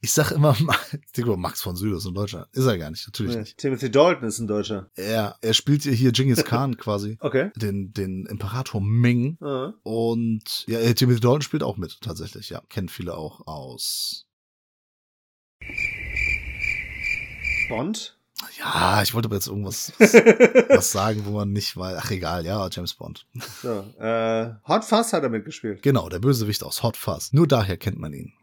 Ich sag immer, ich denke mal, Max von Südow ist ein Deutscher. Ist er gar nicht, natürlich Ja. nicht. Timothy Dalton ist ein Deutscher. Er, er spielt hier- Genghis Khan quasi. Okay. Den, den Imperator Ming. Ja. Und ja, äh, Timothy Dalton spielt auch mit, tatsächlich, ja. Kennen viele auch aus. Bond. Ja, ich wollte aber jetzt irgendwas was sagen, wo man nicht weiß. Ach egal, ja, James Bond. So. Äh, Hot Fuzz hat er mitgespielt. Genau, der Bösewicht aus Hot Fuzz. Nur daher kennt man ihn.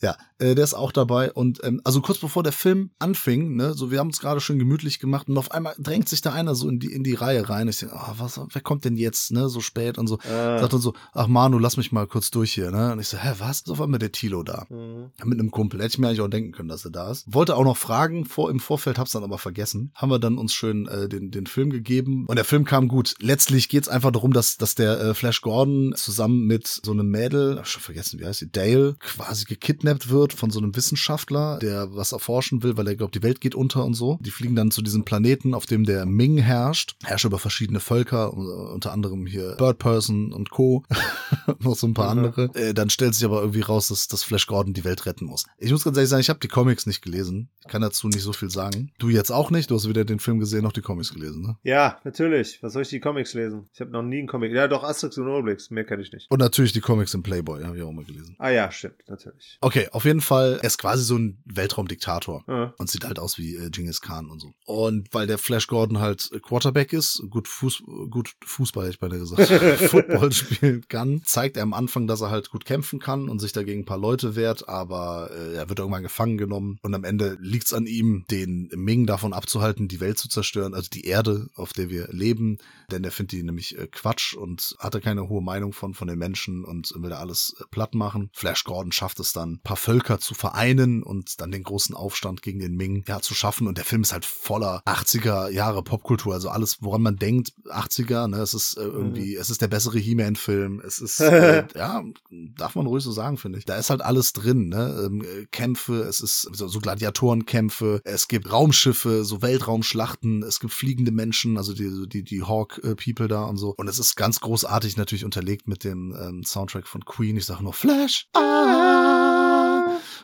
Ja, äh, der ist auch dabei. Und ähm, also kurz bevor der Film anfing, ne, so wir haben es gerade schön gemütlich gemacht und auf einmal drängt sich da einer so in die in die Reihe rein. Ich denke, oh, was, wer kommt denn jetzt, ne, so spät und so. Ah. Sagt dann so, ach Manu, lass mich mal kurz durch hier, ne? Und ich so, hä, was? Ist auf einmal der Tilo da. Mhm. Mit einem Kumpel. Hätte ich mir eigentlich auch denken können, dass er da ist. Wollte auch noch fragen vor im Vorfeld, hab's dann aber vergessen. Haben wir dann uns schön äh, den, den Film gegeben. Und der Film kam gut. Letztlich geht's einfach darum, dass, dass der äh, Flash Gordon zusammen mit so einem Mädel, hab schon vergessen, wie heißt sie, Dale, quasi gekidnappt wird von so einem Wissenschaftler, der was erforschen will, weil er glaubt, die Welt geht unter und so. Die fliegen dann zu diesem Planeten, auf dem der Ming herrscht. Herrscht über verschiedene Völker, uh, unter anderem hier Bird Person und Co. noch so ein paar Mhm. andere. Äh, dann stellt sich aber irgendwie raus, dass, dass Flash Gordon die Welt retten muss. Ich muss ganz ehrlich sagen, ich habe die Comics nicht gelesen. Ich kann dazu nicht so viel sagen. Du jetzt auch nicht. Du hast weder den Film gesehen noch die Comics gelesen, ne? Ja, natürlich. Was soll ich die Comics lesen? Ich habe noch nie einen Comic. Ja, doch Asterix und Obelix. Mehr kenne ich nicht. Und natürlich die Comics im Playboy, habe ich auch mal gelesen. Ah ja, stimmt. Natürlich. Okay, auf jeden Fall, er ist quasi so ein Weltraumdiktator. Ah. Und sieht halt aus wie äh, Genghis Khan und so. Und weil der Flash Gordon halt Quarterback ist, gut, Fuß, gut Fußball, hätte ich beinahe gesagt, Football spielen kann, zeigt er am Anfang, dass er halt gut kämpfen kann und sich dagegen ein paar Leute wehrt, aber äh, er wird irgendwann gefangen genommen und am Ende liegt's an ihm, den Ming davon abzuhalten, die Welt zu zerstören, also die Erde, auf der wir leben, denn er findet die nämlich äh, Quatsch und hatte keine hohe Meinung von, von den Menschen und will da alles äh, platt machen. Flash Gordon schafft es dann, paar Völker zu vereinen und dann den großen Aufstand gegen den Ming ja, zu schaffen. Und der Film ist halt voller 80er Jahre Popkultur, also alles, woran man denkt, 80er, ne, es ist äh, irgendwie, es ist der bessere He-Man-Film, es ist, äh, ja, darf man ruhig so sagen, finde ich. Da ist halt alles drin, ne, ähm, äh, Kämpfe, es ist so, so Gladiatorenkämpfe, es gibt Raumschiffe, so Weltraumschlachten, es gibt fliegende Menschen, also die, die, die Hawk-People da und so. Und es ist ganz großartig natürlich unterlegt mit dem ähm, Soundtrack von Queen. Ich sage nur Flash. Ah.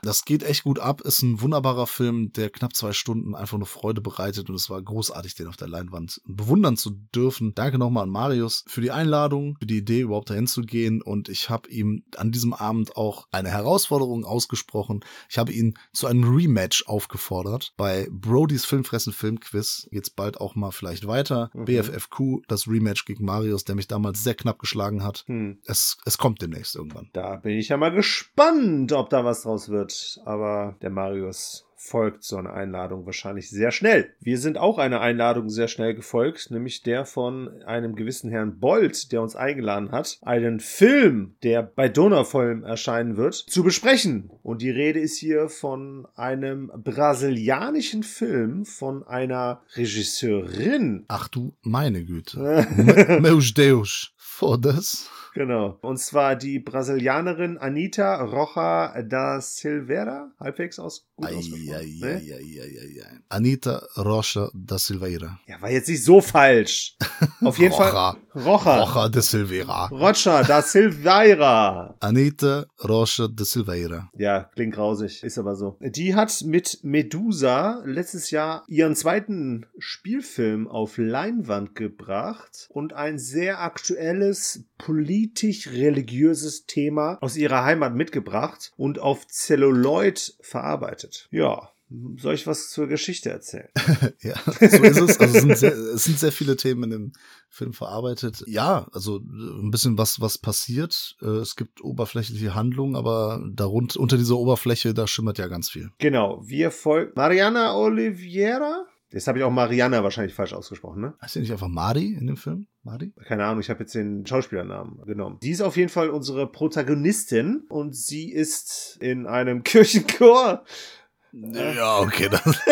Das geht echt gut ab, ist ein wunderbarer Film, der knapp zwei Stunden einfach nur Freude bereitet und es war großartig, den auf der Leinwand bewundern zu dürfen. Danke nochmal an Marius für die Einladung, für die Idee, überhaupt dahin zu gehen und ich habe ihm an diesem Abend auch eine Herausforderung ausgesprochen. Ich habe ihn zu einem Rematch aufgefordert. Bei Brodys Filmfressen Filmquiz geht's bald auch mal vielleicht weiter. Mhm. BFFQ, das Rematch gegen Marius, der mich damals sehr knapp geschlagen hat. Hm. Es, es kommt demnächst irgendwann. Da bin ich ja mal gespannt, ob da was draus wird. Aber der Marius folgt so einer Einladung wahrscheinlich sehr schnell. Wir sind auch einer Einladung sehr schnell gefolgt, nämlich der von einem gewissen Herrn Bolt, der uns eingeladen hat, einen Film, der bei Donaufilm erscheinen wird, zu besprechen. Und die Rede ist hier von einem brasilianischen Film von einer Regisseurin. Ach du meine Güte. Me- Meus Deus. Fodas. Genau. Und zwar die Brasilianerin Anita Rocha da Silveira, halbwegs aus gut Ai, ne? ai, ai, ai, ai, ai. Anita Rocha da Silveira. Ja, war jetzt nicht so falsch. Auf jeden Fall. Rocha. Rocha. Rocha de Silveira. Rocha da Silveira. Anita Rocha de Silveira. Ja, klingt grausig, ist aber so. Die hat mit Medusa letztes Jahr ihren zweiten Spielfilm auf Leinwand gebracht und ein sehr aktuelles politisch-religiöses Thema aus ihrer Heimat mitgebracht und auf Celluloid verarbeitet. Ja. Soll ich was zur Geschichte erzählen? Ja, so ist es. Also es sind, sehr, es sind sehr viele Themen in dem Film verarbeitet. Ja, also ein bisschen was, was passiert. Äh, Es gibt oberflächliche Handlungen, aber darunter, unter dieser Oberfläche, da schimmert ja ganz viel. Genau, wir folgen Mariana Oliveira. Jetzt habe ich auch Mariana wahrscheinlich falsch ausgesprochen, ne? Heißt die nicht einfach Mari in dem Film? Mari? Keine Ahnung, ich habe jetzt den Schauspielernamen genommen. Die ist auf jeden Fall unsere Protagonistin und sie ist in einem Kirchenchor. Ja, okay. Dann,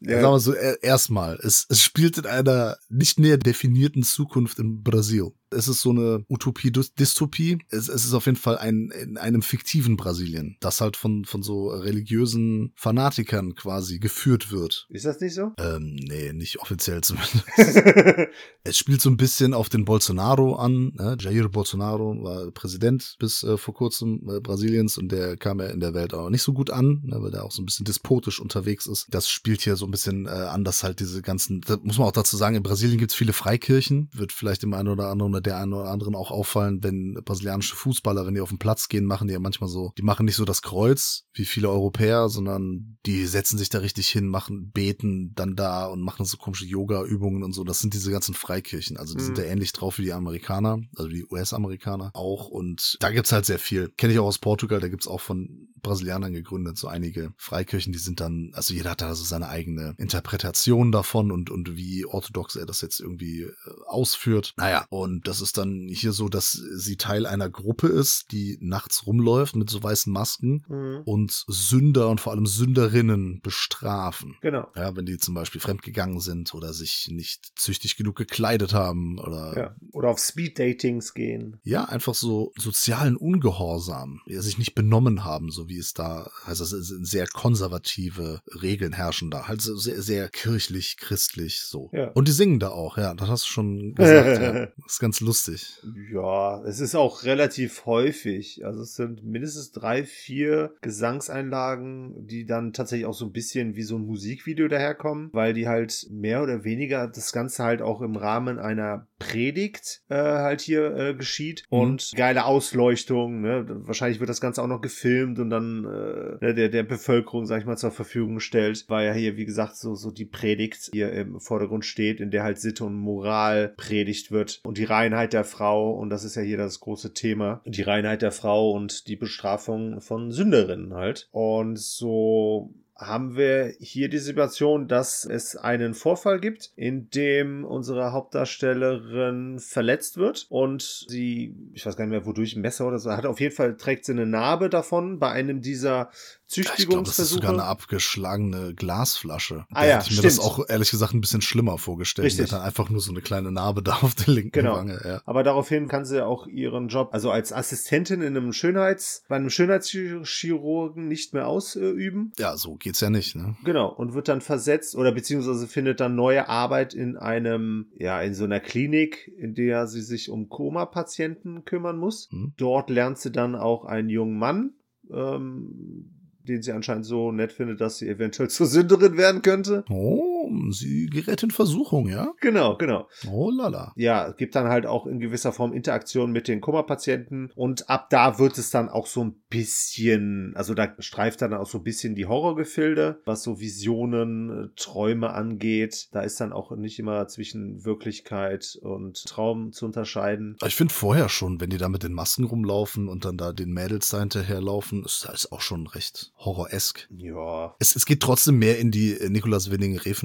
Ja. Sagen wir so, er- erstmal, es, es spielt in einer nicht näher definierten Zukunft in Brasil. Es ist so eine Utopie-Dystopie. Es, es ist auf jeden Fall ein, in einem fiktiven Brasilien, das halt von, von so religiösen Fanatikern quasi geführt wird. Ist das nicht so? Ähm, nee, nicht offiziell zumindest. Es spielt so ein bisschen auf den Bolsonaro an. Ne? Jair Bolsonaro war Präsident bis äh, vor kurzem äh, Brasiliens und der kam ja in der Welt auch nicht so gut an, ne? weil der auch so ein bisschen despotisch unterwegs ist. Das spielt hier so ein bisschen äh, an, dass halt diese ganzen, muss man auch dazu sagen, in Brasilien gibt es viele Freikirchen. Wird vielleicht dem einen oder anderen oder der einen oder anderen auch auffallen, wenn brasilianische Fußballer, wenn die auf den Platz gehen, machen die ja manchmal so, die machen nicht so das Kreuz wie viele Europäer, sondern die setzen sich da richtig hin, machen, beten dann da und machen so komische Yoga-Übungen und so. Das sind diese ganzen Freikirchen. Also die sind Mhm. ja ähnlich drauf wie die Amerikaner, also die US-Amerikaner auch. Und da gibt's halt sehr viel. Kenne ich auch aus Portugal, da gibt's auch von Brasilianern gegründet, so einige Freikirchen, die sind dann, also jeder hat da so seine eigene Interpretation davon und, und wie orthodox er das jetzt irgendwie äh, ausführt. Naja, und das ist dann hier so, dass sie Teil einer Gruppe ist, die nachts rumläuft mit so weißen Masken Mhm. und Sünder und vor allem Sünderinnen bestrafen. Genau. Ja, wenn die zum Beispiel fremdgegangen sind oder sich nicht züchtig genug gekleidet haben oder Ja. Oder auf Speed-Datings gehen. ja, einfach so sozialen Ungehorsam, ja, sich nicht benommen haben, so wie es da, also es sind sehr konservative Regeln herrschen da, halt so sehr, sehr kirchlich, christlich, so. Ja. Und die singen da auch, ja, das hast du schon gesagt, ja. Das ist ganz lustig. Ja, es ist auch relativ häufig. Also es sind mindestens drei, vier Gesangseinlagen, die dann tatsächlich auch so ein bisschen wie so ein Musikvideo daherkommen, weil die halt mehr oder weniger das Ganze halt auch im Rahmen einer Predigt äh, halt hier äh, geschieht Mhm. und geile Ausleuchtung. Ne? Wahrscheinlich wird das Ganze auch noch gefilmt und dann äh, ne, der, der Bevölkerung, sag ich mal, zur Verfügung gestellt, weil ja hier, wie gesagt, so, so die Predigt hier im Vordergrund steht, in der halt Sitte und Moral predigt wird und die Reinheit der Frau und das ist ja hier das große Thema, die Reinheit der Frau und die Bestrafung von Sünderinnen halt. Und so haben wir hier die Situation, dass es einen Vorfall gibt, in dem unsere Hauptdarstellerin verletzt wird und sie, ich weiß gar nicht mehr, wodurch ein Messer oder so, hat auf jeden Fall trägt sie eine Narbe davon bei einem dieser Ich glaube, das ist sogar eine Züchtigungsversuche. abgeschlagene Glasflasche. Ah da ja, hätte ich mir das stimmt. auch ehrlich gesagt ein bisschen schlimmer vorgestellt. Richtig. Die hat dann einfach nur so eine kleine Narbe da auf der linken Genau. Wange. Ja. Aber daraufhin kann sie auch ihren Job, also als Assistentin in einem Schönheits, bei einem Schönheitschirurgen nicht mehr ausüben. ja, so geht's ja nicht, ne? Genau, und wird dann versetzt oder beziehungsweise findet dann neue Arbeit in einem, ja, in so einer Klinik, in der sie sich um Koma-Patienten kümmern muss. Hm. Dort lernt sie dann auch einen jungen Mann, ähm, den sie anscheinend so nett findet, dass sie eventuell zur Sünderin werden könnte. Oh, sie gerät in Versuchung, ja? Genau, genau. Oh lala. Ja, gibt dann halt auch in gewisser Form Interaktion mit den Koma-Patienten und ab da wird es dann auch so ein bisschen, also da streift dann auch so ein bisschen die Horrorgefilde, was so Visionen, äh, Träume angeht. Da ist dann auch nicht immer zwischen Wirklichkeit und Traum zu unterscheiden. Ich finde vorher schon, wenn die da mit den Masken rumlaufen und dann da den Mädels da hinterherlaufen, ist das auch schon recht horroresk. Ja. Es, es geht trotzdem mehr in die äh,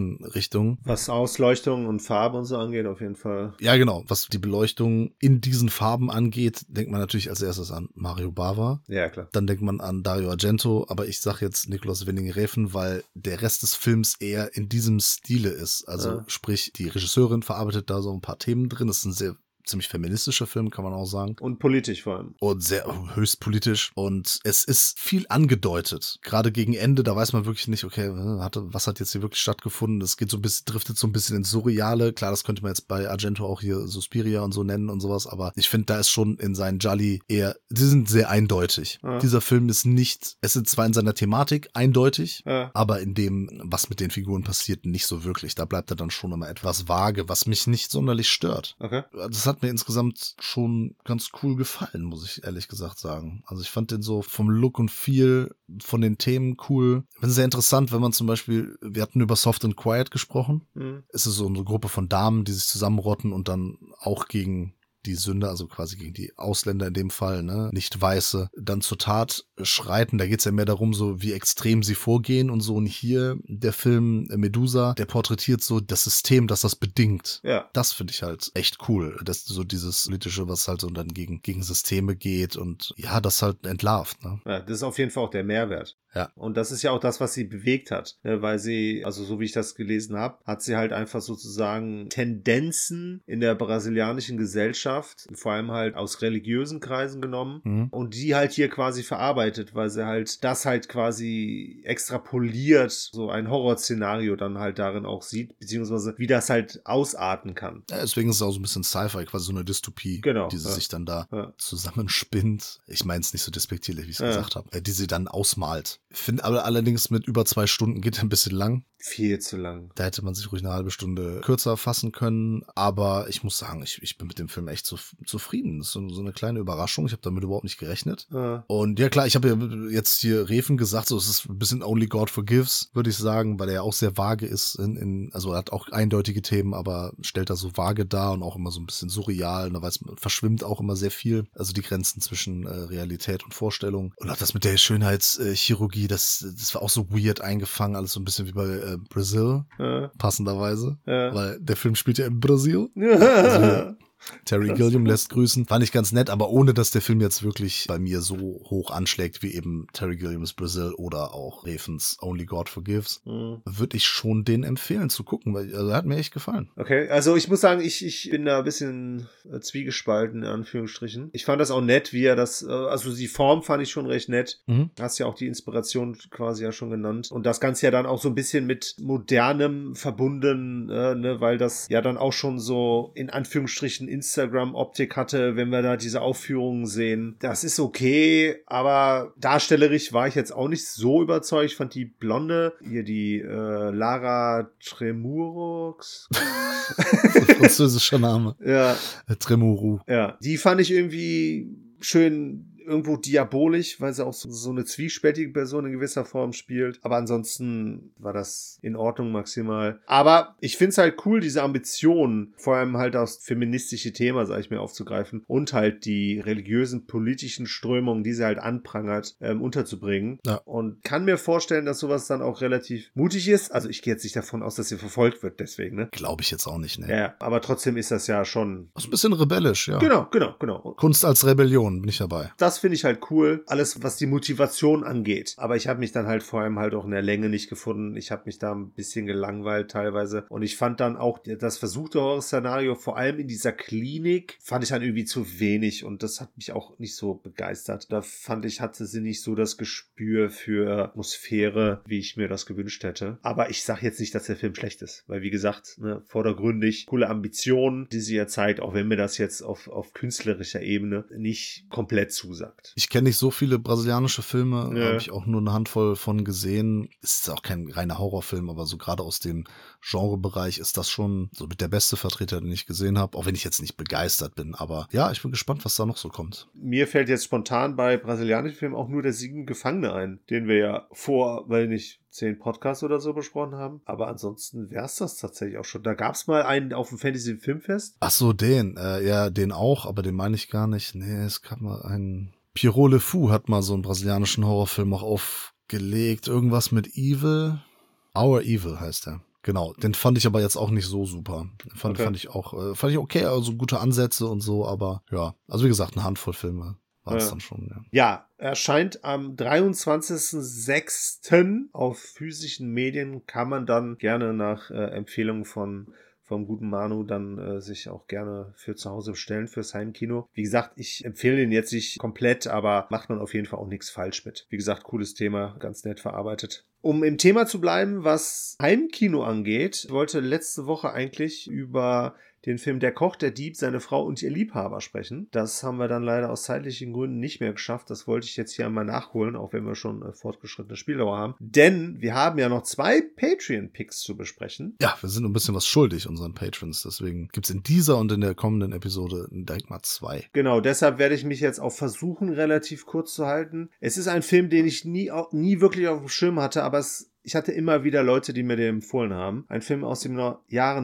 Winning-Refen-Richtung. Was Ausleuchtung und Farbe und so angeht, auf jeden Fall. Ja, genau. Was die Beleuchtung in diesen Farben angeht, denkt man natürlich als erstes an Mario Bava. Ja, klar. Dann denkt man an Dario Argento, aber ich sag jetzt Nikolaus Winning-Refen, weil der Rest des Films eher in diesem Stile ist. Also Ja. sprich, die Regisseurin verarbeitet da so ein paar Themen drin. Es ist ein sehr ziemlich feministischer Film, kann man auch sagen. Und politisch vor allem. Und sehr höchst politisch. Und es ist viel angedeutet. Gerade gegen Ende, da weiß man wirklich nicht, okay, was hat jetzt hier wirklich stattgefunden? Das geht so ein bisschen, driftet so ein bisschen ins Surreale. Klar, das könnte man jetzt bei Argento auch hier Suspiria und so nennen und sowas, aber ich finde, da ist schon in seinen Jolly eher, die sind sehr eindeutig. Ja. Dieser Film ist nicht, es ist zwar in seiner Thematik eindeutig, Ja. aber in dem, was mit den Figuren passiert, nicht so wirklich. Da bleibt er dann schon immer etwas vage, was mich nicht sonderlich stört. Okay. Das hat mir insgesamt schon ganz cool gefallen, muss ich ehrlich gesagt sagen. Also ich fand den so vom Look und Feel, von den Themen cool. Ich finde es sehr interessant, wenn man zum Beispiel, wir hatten über Soft and Quiet gesprochen. Hm. Es ist so eine Gruppe von Damen, die sich zusammenrotten und dann auch gegen die Sünder, also quasi gegen die Ausländer in dem Fall, ne, nicht Weiße, dann zur Tat schreiten. Da geht's ja mehr darum, so wie extrem sie vorgehen und so. Und hier der Film Medusa, der porträtiert so das System, das das bedingt. Ja. Das finde ich halt echt cool. Das so dieses politische, was halt so dann gegen, gegen Systeme geht und ja, das halt entlarvt, ne? Ja, das ist auf jeden Fall auch der Mehrwert. Ja. Und das ist ja auch das, was sie bewegt hat. Ne? Weil sie, also so wie ich das gelesen habe, hat sie halt einfach sozusagen Tendenzen in der brasilianischen Gesellschaft, vor allem halt aus religiösen Kreisen genommen Mhm. und die halt hier quasi verarbeitet, weil sie halt das halt quasi extrapoliert, so ein Horrorszenario dann halt darin auch sieht, beziehungsweise wie das halt ausarten kann. Ja, deswegen ist es auch so ein bisschen Sci-Fi, quasi so eine Dystopie, Genau, die sie ja. sich dann da zusammenspinnt. Ich meine es nicht so despektierlich, wie ich es gesagt habe, äh, die sie dann ausmalt. Finde aber allerdings mit über zwei Stunden geht ein bisschen lang. Viel zu lang. Da hätte man sich ruhig eine halbe Stunde kürzer fassen können. Aber ich muss sagen, ich, ich bin mit dem Film echt zu, zufrieden. Das ist so, so eine kleine Überraschung. Ich habe damit überhaupt nicht gerechnet. Ja. Und ja klar, ich habe ja jetzt hier Reven gesagt, so es ist ein bisschen Only God Forgives, würde ich sagen, weil er ja auch sehr vage ist. In, in, also er hat auch eindeutige Themen, aber stellt da so vage dar und auch immer so ein bisschen surreal. Und da weiß man, verschwimmt auch immer sehr viel. Also die Grenzen zwischen äh, Realität und Vorstellung. Und auch das mit der Schönheitschirurgie, das, das war auch so weird eingefangen, alles so ein bisschen wie bei äh, Brazil, Ja. passenderweise. Ja. Weil der Film spielt ja in Brasil. Ja. Terry Gilliam lässt grüßen. Fand ich ganz nett, aber ohne, dass der Film jetzt wirklich bei mir so hoch anschlägt wie eben Terry Gilliams Brazil oder auch Refens Only God Forgives, Hm. würde ich schon den empfehlen zu gucken, weil also, er hat mir echt gefallen. Okay, also ich muss sagen, ich, ich bin da ein bisschen äh, zwiegespalten, in Anführungsstrichen. Ich fand das auch nett, wie er das, äh, also die Form fand ich schon recht nett. Mhm. Hast ja auch die Inspiration quasi ja schon genannt. Und das Ganze ja dann auch so ein bisschen mit Modernem verbunden, äh, ne, weil das ja dann auch schon so in Anführungsstrichen Instagram-Optik hatte, wenn wir da diese Aufführungen sehen. Das ist okay, aber darstellerisch war ich jetzt auch nicht so überzeugt. Ich fand die Blonde, hier die äh, Lara Tremurux. Französischer Name. ja, Äh, Tremuru. ja. Die fand ich irgendwie schön irgendwo diabolisch, weil sie auch so, so eine zwiespältige Person in gewisser Form spielt. Aber ansonsten war das in Ordnung maximal. Aber ich finde es halt cool, diese Ambition, vor allem halt das feministische Thema, sag ich mir, aufzugreifen und halt die religiösen, politischen Strömungen, die sie halt anprangert, ähm, unterzubringen. Ja. Und kann mir vorstellen, dass sowas dann auch relativ mutig ist. Also ich gehe jetzt nicht davon aus, dass sie verfolgt wird, deswegen, ne? Glaube ich jetzt auch nicht, ne? Ja, aber trotzdem ist das ja schon. Ist ein bisschen rebellisch, ja. Genau, genau, genau. Kunst als Rebellion, bin ich dabei. Das finde ich halt cool, alles was die Motivation angeht. Aber ich habe mich dann halt vor allem halt auch in der Länge nicht gefunden. Ich habe mich da ein bisschen gelangweilt teilweise. Und ich fand dann auch das versuchte Horrorszenario, vor allem in dieser Klinik, fand ich dann irgendwie zu wenig. Und das hat mich auch nicht so begeistert. Da fand ich, hatte sie nicht so das Gespür für Atmosphäre, wie ich mir das gewünscht hätte. Aber ich sage jetzt nicht, dass der Film schlecht ist. Weil wie gesagt, ne, vordergründig coole Ambitionen, die sie ja zeigt, auch wenn mir das jetzt auf, auf künstlerischer Ebene nicht komplett zusagt. Ich kenne nicht so viele brasilianische Filme, Ja. habe ich auch nur eine Handvoll von gesehen. Es ist auch kein reiner Horrorfilm, aber so gerade aus dem Genrebereich ist das schon so mit der beste Vertreter, den ich gesehen habe, auch wenn ich jetzt nicht begeistert bin. Aber ja, ich bin gespannt, was da noch so kommt. Mir fällt jetzt spontan bei brasilianischen Filmen auch nur der sieben Gefangene ein, den wir ja vor, weil nicht zehn Podcasts oder so besprochen haben. Aber ansonsten wäre es das tatsächlich auch schon. Da gab es mal einen auf dem Fantasy Filmfest. Ach so, den. Äh, ja, den auch, aber den meine ich gar nicht. Nee, es gab mal einen. Pierrot Le Fou hat mal so einen brasilianischen Horrorfilm auch aufgelegt. Irgendwas mit Evil. Our Evil heißt er. Genau, den fand ich aber jetzt auch nicht so super. Fand, Okay. fand ich auch, äh, fand ich okay, also gute Ansätze und so, aber ja, also wie gesagt, eine Handvoll Filme war es Ja. dann schon, ja. Ja, erscheint am 23.06. auf physischen Medien. Kann man dann gerne nach äh, Empfehlung von vom guten Manu dann äh, sich auch gerne für zu Hause bestellen, fürs Heimkino. Wie gesagt, ich empfehle den jetzt nicht komplett, aber macht man auf jeden Fall auch nichts falsch mit. Wie gesagt, cooles Thema, ganz nett verarbeitet. Um im Thema zu bleiben, was Heimkino angeht, wollte letzte Woche eigentlich über den Film Der Koch, der Dieb, seine Frau und ihr Liebhaber sprechen. Das haben wir dann leider aus zeitlichen Gründen nicht mehr geschafft. Das wollte ich jetzt hier einmal nachholen, auch wenn wir schon äh, fortgeschrittene Spieldauer haben. Denn wir haben ja noch zwei Patreon-Picks zu besprechen. Ja, wir sind ein bisschen was schuldig unseren Patrons. Deswegen gibt's in dieser und in der kommenden Episode direkt mal zwei. Genau, deshalb werde ich mich jetzt auch versuchen, relativ kurz zu halten. Es ist ein Film, den ich nie, nie wirklich auf dem Schirm hatte, aber es ich hatte immer wieder Leute, die mir den empfohlen haben. Ein Film aus dem Jahre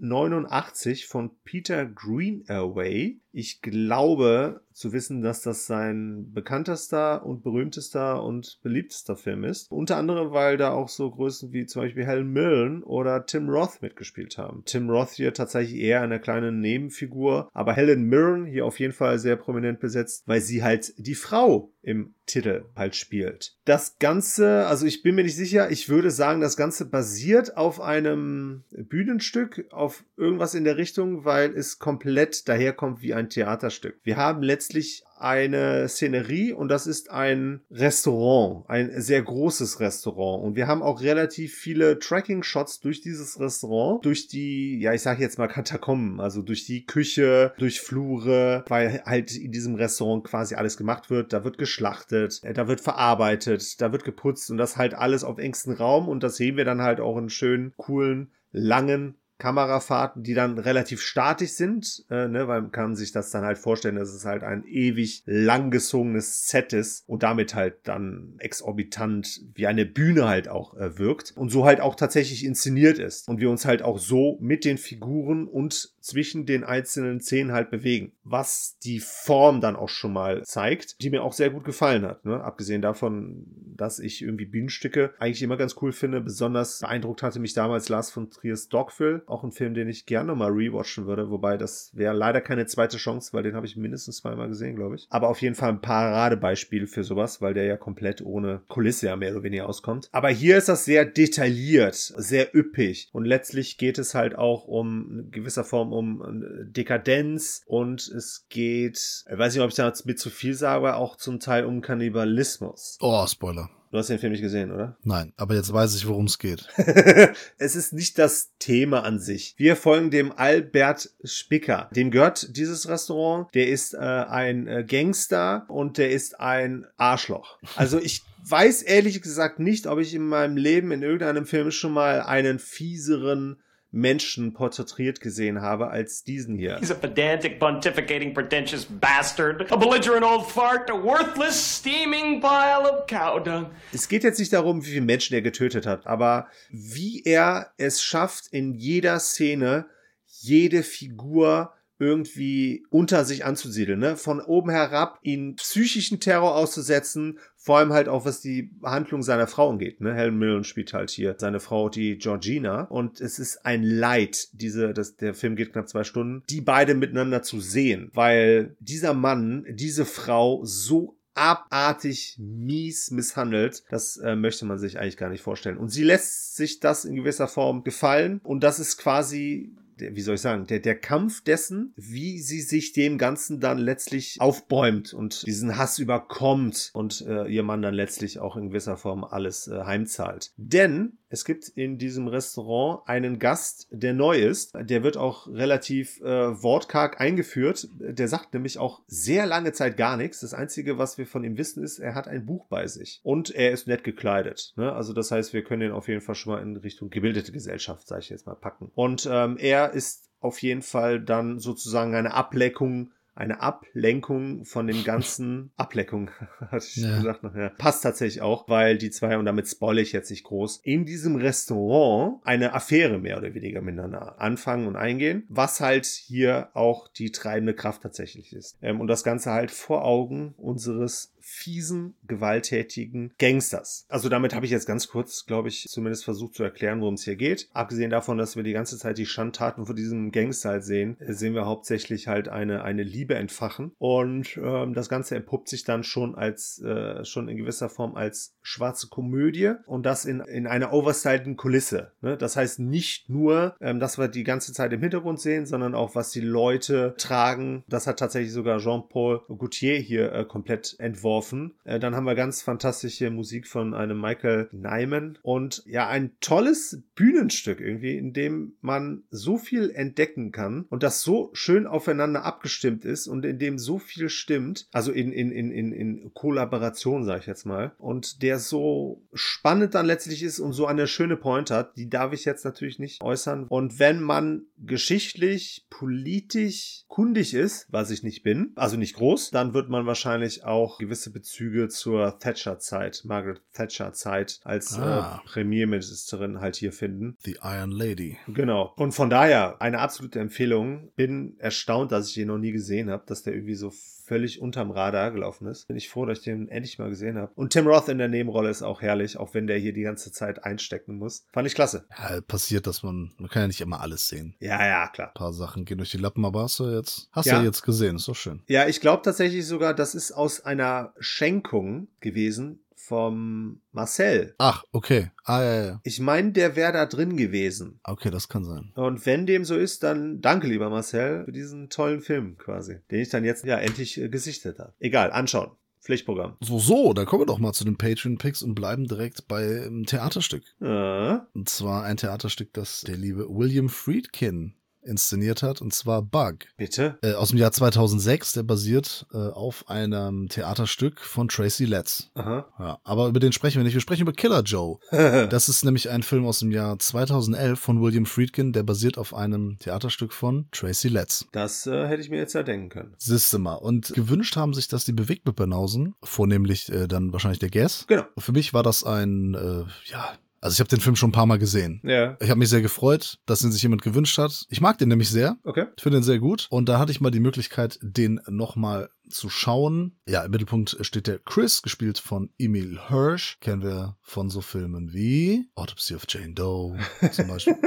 1989 von Peter Greenaway. Ich glaube zu wissen, dass das sein bekanntester und berühmtester und beliebtester Film ist. Unter anderem, weil da auch so Größen wie zum Beispiel Helen Mirren oder Tim Roth mitgespielt haben. Tim Roth hier tatsächlich eher eine kleine Nebenfigur, aber Helen Mirren hier auf jeden Fall sehr prominent besetzt, weil sie halt die Frau im Titel halt spielt. Das Ganze, also ich bin mir nicht sicher, ich würde sagen, das Ganze basiert auf einem Bühnenstück, auf irgendwas in der Richtung, weil es komplett daherkommt wie ein Theaterstück. Wir haben letztlich eine Szenerie und das ist ein Restaurant, ein sehr großes Restaurant. Und wir haben auch relativ viele Tracking-Shots durch dieses Restaurant, durch die, ja, ich sage jetzt mal Katakomben, also durch die Küche, durch Flure, weil halt in diesem Restaurant quasi alles gemacht wird. Da wird geschlachtet, äh, da wird verarbeitet, da wird geputzt und das halt alles auf engstem Raum und das sehen wir dann halt auch in schönen, coolen, langen Kamerafahrten, die dann relativ statisch sind, äh, ne, weil man kann sich das dann halt vorstellen, dass es halt ein ewig langgezogenes Set ist und damit halt dann exorbitant wie eine Bühne halt auch äh, wirkt und so halt auch tatsächlich inszeniert ist und wir uns halt auch so mit den Figuren und zwischen den einzelnen Szenen halt bewegen, was die Form dann auch schon mal zeigt, die mir auch sehr gut gefallen hat, ne? abgesehen davon, dass ich irgendwie Bühnenstücke eigentlich immer ganz cool finde, besonders beeindruckt hatte mich damals Lars von Triers Dogville, auch ein Film, den ich gerne mal rewatchen würde, wobei das wäre leider keine zweite Chance, weil den habe ich mindestens zweimal gesehen, glaube ich. Aber auf jeden Fall ein Paradebeispiel für sowas, weil der ja komplett ohne Kulisse ja mehr oder weniger auskommt. Aber hier ist das sehr detailliert, sehr üppig und letztlich geht es halt auch um in gewisser Form um Dekadenz und es geht, ich weiß nicht, ob ich da mit zu viel sage, aber auch zum Teil um Kannibalismus. Oh, Spoiler. Du hast den Film nicht gesehen, oder? Nein, aber jetzt weiß ich, worum es geht. es ist nicht das Thema an sich. Wir folgen dem Albert Spicker. Dem gehört dieses Restaurant. Der ist äh, ein äh, Gangster und der ist ein Arschloch. Also ich weiß ehrlich gesagt nicht, ob ich in meinem Leben in irgendeinem Film schon mal einen fieseren Menschen porträtiert gesehen habe als diesen hier. He's a pedantic, pontificating, pretentious bastard, a belligerent old fart, a worthless, steaming pile of cow dung. Es geht jetzt nicht darum, wie viele Menschen er getötet hat, aber wie er es schafft, in jeder Szene jede Figur irgendwie unter sich anzusiedeln, ne? Von oben herab ihn psychischen Terror auszusetzen, vor allem halt auch was die Handlung seiner Frau angeht, ne? Helen Mirren spielt halt hier seine Frau, die Georgina, und es ist ein Leid, diese, das, der Film geht knapp zwei Stunden, die beide miteinander zu sehen, weil dieser Mann, diese Frau so abartig mies misshandelt. Das äh, möchte man sich eigentlich gar nicht vorstellen. Und sie lässt sich das in gewisser Form gefallen. Und das ist quasi wie soll ich sagen, der, der Kampf dessen, wie sie sich dem Ganzen dann letztlich aufbäumt und diesen Hass überkommt und äh, ihr Mann dann letztlich auch in gewisser Form alles äh, heimzahlt. Denn es gibt in diesem Restaurant einen Gast, der neu ist. Der wird auch relativ äh, wortkarg eingeführt. Der sagt nämlich auch sehr lange Zeit gar nichts. Das Einzige, was wir von ihm wissen, ist, er hat ein Buch bei sich. Und er ist nett gekleidet. Ne? Also das heißt, wir können ihn auf jeden Fall schon mal in Richtung gebildete Gesellschaft, sage ich jetzt mal, packen. Und ähm, er ist auf jeden Fall dann sozusagen eine Ableckung eine Ablenkung von dem ganzen Ableckung, hatte ich ja. gesagt nachher. Passt tatsächlich auch, weil die zwei, und damit spoile ich jetzt nicht groß, in diesem Restaurant eine Affäre mehr oder weniger miteinander anfangen und eingehen, was halt hier auch die treibende Kraft tatsächlich ist. Ähm, und das Ganze halt vor Augen unseres fiesen, gewalttätigen Gangsters. Also damit habe ich jetzt ganz kurz, glaube ich, zumindest versucht zu erklären, worum es hier geht. Abgesehen davon, dass wir die ganze Zeit die Schandtaten von diesem Gangster halt sehen, äh, sehen wir hauptsächlich halt eine, eine Liebe entfachen. Und ähm, das Ganze entpuppt sich dann schon als, äh, schon in gewisser Form als schwarze Komödie und das in, in einer overstyleden Kulisse. Ne? Das heißt nicht nur, ähm, dass wir die ganze Zeit im Hintergrund sehen, sondern auch, was die Leute tragen. Das hat tatsächlich sogar Jean-Paul Gaultier hier äh, komplett entworfen. Äh, dann haben wir ganz fantastische Musik von einem Michael Nyman. Und ja, ein tolles Bühnenstück irgendwie, in dem man so viel entdecken kann und das so schön aufeinander abgestimmt ist und in dem so viel stimmt, also in, in, in, in, in Kollaboration, sage ich jetzt mal, und der so spannend dann letztlich ist und so eine schöne Point hat, die darf ich jetzt natürlich nicht äußern. Und wenn man geschichtlich, politisch kundig ist, was ich nicht bin, also nicht groß, dann wird man wahrscheinlich auch gewisse Bezüge zur Thatcher-Zeit, Margaret Thatcher-Zeit als Ah. äh, Premierministerin halt hier finden. The Iron Lady. Genau. Und von daher eine absolute Empfehlung. Bin erstaunt, dass ich den noch nie gesehen habe, dass der irgendwie so völlig unterm Radar gelaufen ist. Bin ich froh, dass ich den endlich mal gesehen habe. Und Tim Roth in der Nebenrolle ist auch herrlich, auch wenn der hier die ganze Zeit einstecken muss. Fand ich klasse. Ja, passiert, dass man, man kann ja nicht immer alles sehen. Ja, ja, klar. Ein paar Sachen gehen durch die Lappen, aber hast du jetzt, hast Ja. du jetzt gesehen, ist doch schön. Ja, ich glaube tatsächlich sogar, das ist aus einer Schenkung gewesen vom Marcel. Ach, okay. Ah, ja, ja. Ich meine, der wäre da drin gewesen. Okay, das kann sein. Und wenn dem so ist, dann danke, lieber Marcel, für diesen tollen Film quasi, den ich dann jetzt ja endlich äh, gesichtet habe. Egal, anschauen. Pflichtprogramm. So, so, dann kommen wir doch mal zu den Patreon-Picks und bleiben direkt bei einem Theaterstück. Äh, Und zwar ein Theaterstück, das der liebe William Friedkin inszeniert hat, und zwar Bug. bitte? Äh, aus dem Jahr 2006, der basiert äh, auf einem Theaterstück von Tracy Letts. Aha. Ja, aber über den sprechen wir nicht. Wir sprechen über Killer Joe. Das ist nämlich ein Film aus dem Jahr 2011 von William Friedkin, der basiert auf einem Theaterstück von Tracy Letts. Das äh, hätte ich mir jetzt ja denken können. Siehste mal. Und gewünscht haben sich das die Bewegtbildbanausen, vornehmlich äh, dann wahrscheinlich der Guess. Genau. Für mich war das ein, äh, ja, also ich habe den Film schon ein paar Mal gesehen. Ja. Ich habe mich sehr gefreut, dass ihn sich jemand gewünscht hat. Ich mag den nämlich sehr. Okay. Ich finde den sehr gut. Und da hatte ich mal die Möglichkeit, den nochmal zu schauen. Ja, im Mittelpunkt steht der Chris, gespielt von Emil Hirsch. Kennen wir von so Filmen wie Autopsy of Jane Doe zum Beispiel.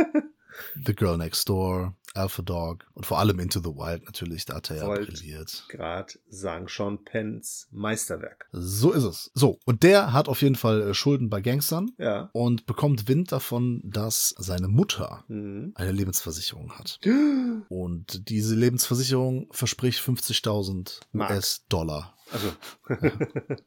The Girl Next Door, Alpha Dog und vor allem Into the Wild natürlich, da hat er ja Wild. brilliert. Grad sang Sean Penns Meisterwerk. So ist es. So, und der hat auf jeden Fall äh, Schulden bei Gangstern Ja. und bekommt Wind davon, dass seine Mutter Mhm. eine Lebensversicherung hat. Und diese Lebensversicherung verspricht 50.000 Mark. US-Dollar. Also,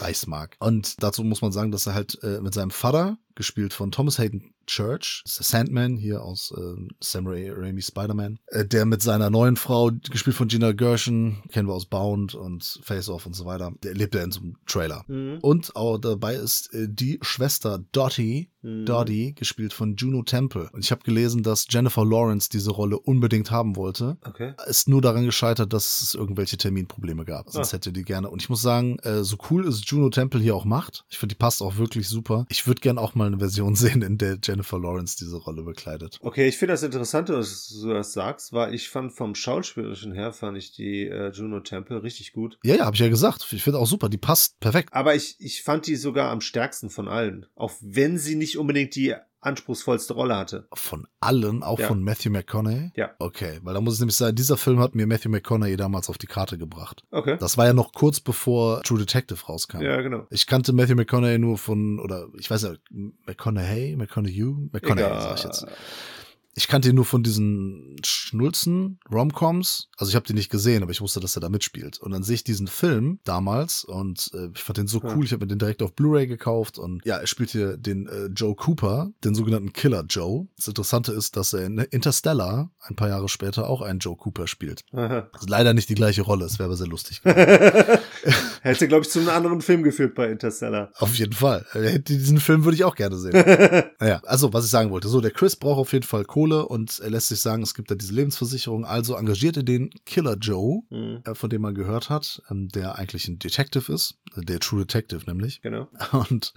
Reichsmark. Und dazu muss man sagen, dass er halt äh, mit seinem Vater, gespielt von Thomas Hayden Church, Sandman hier aus äh, Sam Ra Raimi Spider-Man, äh, der mit seiner neuen Frau, gespielt von Gina Gershon, kennen wir aus Bound und Face Off und so weiter, der lebt ja in so einem Trailer. mhm. Und auch dabei ist äh, die Schwester Dottie, Mhm. Gespielt von Juno Temple. Und ich habe gelesen, dass Jennifer Lawrence diese Rolle unbedingt haben wollte. Okay. Ist nur daran gescheitert, dass es irgendwelche Terminprobleme gab. Sonst Ah. hätte die gerne. Und ich muss sagen, äh, so cool es Juno Temple hier auch macht, ich finde, die passt auch wirklich super. Ich würde gern auch mal eine Version sehen, in der Jennifer Lawrence diese Rolle bekleidet. Okay, ich finde das interessant, dass du das sagst, weil ich fand vom Schauspielerischen her, fand ich die äh, Juno Temple richtig gut. Ja, ja, habe ich ja gesagt. Ich finde auch super. Die passt perfekt. Aber ich, ich fand die sogar am stärksten von allen. Auch wenn sie nicht unbedingt die anspruchsvollste Rolle hatte. Von allen, auch Ja. von Matthew McConaughey. Ja. Okay, weil da muss es nämlich sagen, dieser Film hat mir Matthew McConaughey damals auf die Karte gebracht. Okay. Das war ja noch kurz bevor True Detective rauskam. Ja, genau. Ich kannte Matthew McConaughey nur von, oder ich weiß nicht, McConaughey, McConaughey, McConaughey Egal. sag ich jetzt. Ich kannte ihn nur von diesen Schnulzen, Romcoms. Also ich habe den nicht gesehen, aber ich wusste, dass er da mitspielt. Und dann sehe ich diesen Film damals und äh, ich fand den so Ja. cool. Ich habe mir den direkt auf Blu-ray gekauft und ja, er spielt hier den äh, Joe Cooper, den sogenannten Killer Joe. Das Interessante ist, dass er in Interstellar ein paar Jahre später auch einen Joe Cooper spielt. Aha. Das ist leider nicht die gleiche Rolle, es wäre aber sehr lustig. Hätte, glaube ich, zu einem anderen Film geführt bei Interstellar. Auf jeden Fall. Diesen Film würde ich auch gerne sehen. naja, also was ich sagen wollte. So, der Chris braucht auf jeden Fall Kohle Kohle und er lässt sich sagen, es gibt da diese Lebensversicherung. Also engagiert er den Killer Joe, Mhm. äh, von dem man gehört hat, ähm, der eigentlich ein Detective ist, äh, der True Detective nämlich, Genau. und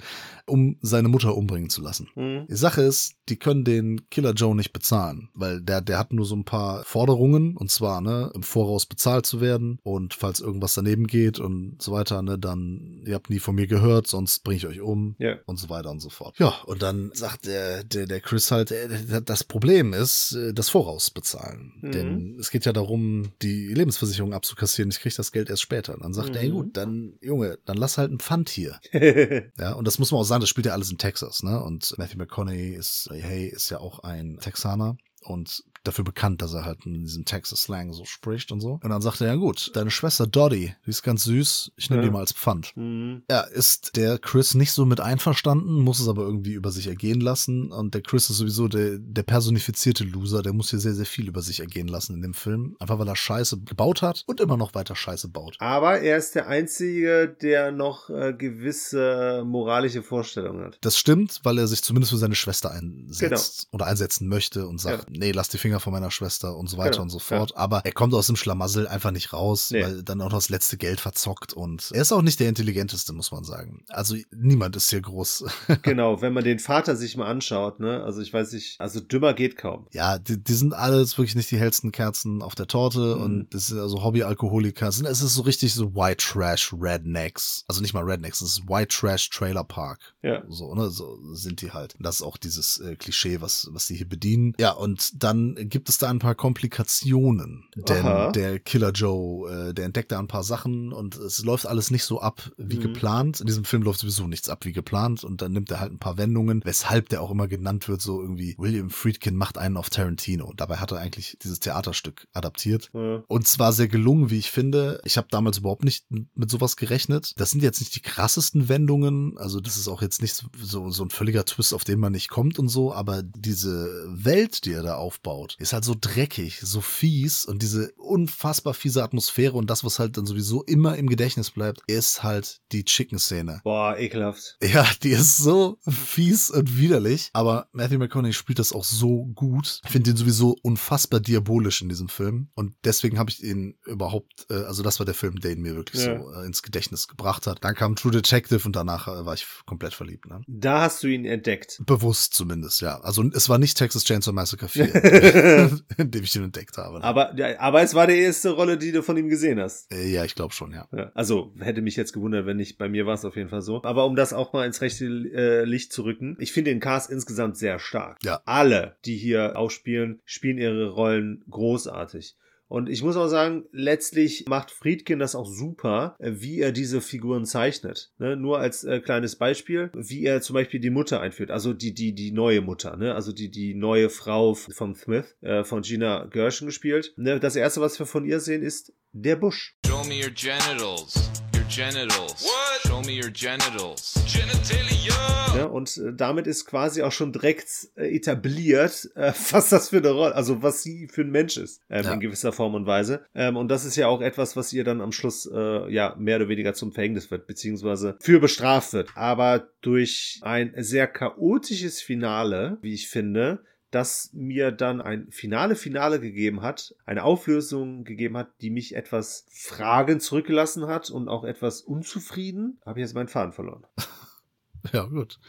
um seine Mutter umbringen zu lassen. Mhm. Die Sache ist, die können den Killer Joe nicht bezahlen, weil der, der hat nur so ein paar Forderungen, und zwar, ne, im Voraus bezahlt zu werden und falls irgendwas daneben geht und so weiter, ne, dann, ihr habt nie von mir gehört, sonst bringe ich euch um Ja. und so weiter und so fort. Ja, und dann sagt der, der, der Chris halt, äh, das Problem ist, äh, das Voraus bezahlen. Mhm. Denn es geht ja darum, die Lebensversicherung abzukassieren. Ich kriege das Geld erst später. Und dann sagt er, ey Mhm. gut, dann, Junge, dann lass halt ein Pfand hier. Ja, und das muss man auch sagen, das spielt ja alles in Texas, ne? Und Matthew McConaughey ist, hey, ist ja auch ein Texaner und dafür bekannt, dass er halt in diesem Texas-Slang so spricht und so. Und dann sagt er, ja gut, deine Schwester Dottie, die ist ganz süß, ich nehme Ja. die mal als Pfand. Mhm. Ja, ist der Chris nicht so mit einverstanden, muss es aber irgendwie über sich ergehen lassen. Und der Chris ist sowieso der, der personifizierte Loser, der muss hier sehr, sehr viel über sich ergehen lassen in dem Film. Einfach weil er Scheiße gebaut hat und immer noch weiter Scheiße baut. Aber er ist der Einzige, der noch äh, gewisse moralische Vorstellungen hat. Das stimmt, weil er sich zumindest für seine Schwester einsetzt Genau. oder einsetzen möchte und sagt, nee, lass die Finger von meiner Schwester und so weiter Genau, und so fort. Aber er kommt aus dem Schlamassel einfach nicht raus, Nee. weil dann auch noch das letzte Geld verzockt und er ist auch nicht der intelligenteste, muss man sagen. Also niemand ist hier groß. genau, wenn man den Vater sich mal anschaut, ne, also ich weiß nicht, also dümmer geht kaum. ja, die, die sind alles wirklich nicht die hellsten Kerzen auf der Torte Mhm. und das sind also Hobbyalkoholiker. Es ist so richtig so White Trash Rednecks. Also nicht mal Rednecks, es ist White Trash Trailer Park. Ja. So, ne, so sind die halt. Das ist auch dieses äh, Klischee, was, was die hier bedienen. Ja, und dann gibt es da ein paar Komplikationen. Denn Aha. der Killer Joe, äh, der entdeckt da ein paar Sachen und es läuft alles nicht so ab wie Mhm. geplant. In diesem Film läuft sowieso nichts ab wie geplant und dann nimmt er halt ein paar Wendungen, weshalb der auch immer genannt wird, so irgendwie William Friedkin macht einen auf Tarantino. Dabei hat er eigentlich dieses Theaterstück adaptiert. Ja. Und zwar sehr gelungen, wie ich finde. Ich habe damals überhaupt nicht mit sowas gerechnet. Das sind jetzt nicht die krassesten Wendungen. Also das ist auch jetzt nicht so, so, so ein völliger Twist, auf den man nicht kommt und so. Aber diese Welt, die er da aufbaut, ist halt so dreckig, so fies und diese unfassbar fiese Atmosphäre und das, was halt dann sowieso immer im Gedächtnis bleibt, ist halt die Chicken-Szene. Boah, ekelhaft. Ja, die ist so fies und widerlich. Aber Matthew McConaughey spielt das auch so gut. Ich finde ihn sowieso unfassbar diabolisch in diesem Film. Und deswegen habe ich ihn überhaupt, äh, also das war der Film, der ihn mir wirklich Ja. so äh, ins Gedächtnis gebracht hat. Dann kam True Detective und danach äh, war ich komplett verliebt. Ne? Da hast du ihn entdeckt. Bewusst zumindest, ja. Also es war nicht Texas Chainsaw Massacre 4, in dem ich ihn entdeckt habe. Aber, ja, aber es war die erste Rolle, die du von ihm gesehen hast. Äh, ja, ich glaube schon, ja. Ja, also hätte mich jetzt gewundert, wenn nicht. Bei mir war es auf jeden Fall so. Aber um das auch mal ins rechte äh, Licht zu rücken, ich finde den Cast insgesamt sehr stark. Ja. Alle, die hier aufspielen, spielen ihre Rollen großartig. Und ich muss auch sagen, letztlich macht Friedkin das auch super, äh, wie er diese Figuren zeichnet. Ne? Nur als äh, kleines Beispiel, wie er zum Beispiel die Mutter einführt, also die, die, die neue Mutter, ne? also die, die neue Frau von Smith, äh, von Gina Gershon gespielt. Ne? Das erste, was wir von ihr sehen, ist der Busch. Show me your genitals. Genitals. What? Show me your genitals. Genitalia. Ne? Und äh, damit ist quasi auch schon direkt äh, etabliert, äh, was das für eine Rolle, also was sie für ein Mensch ist, ähm, Ja. in gewisser Form und Weise. Ähm, und das ist ja auch etwas, was ihr dann am Schluss äh, ja mehr oder weniger zum Verhängnis wird, beziehungsweise für bestraft wird. Aber durch ein sehr chaotisches Finale, wie ich finde, das mir dann ein finale Finale gegeben hat, eine Auflösung gegeben hat, die mich etwas Fragen zurückgelassen hat und auch etwas unzufrieden, habe ich jetzt meinen Faden verloren. Ja, gut.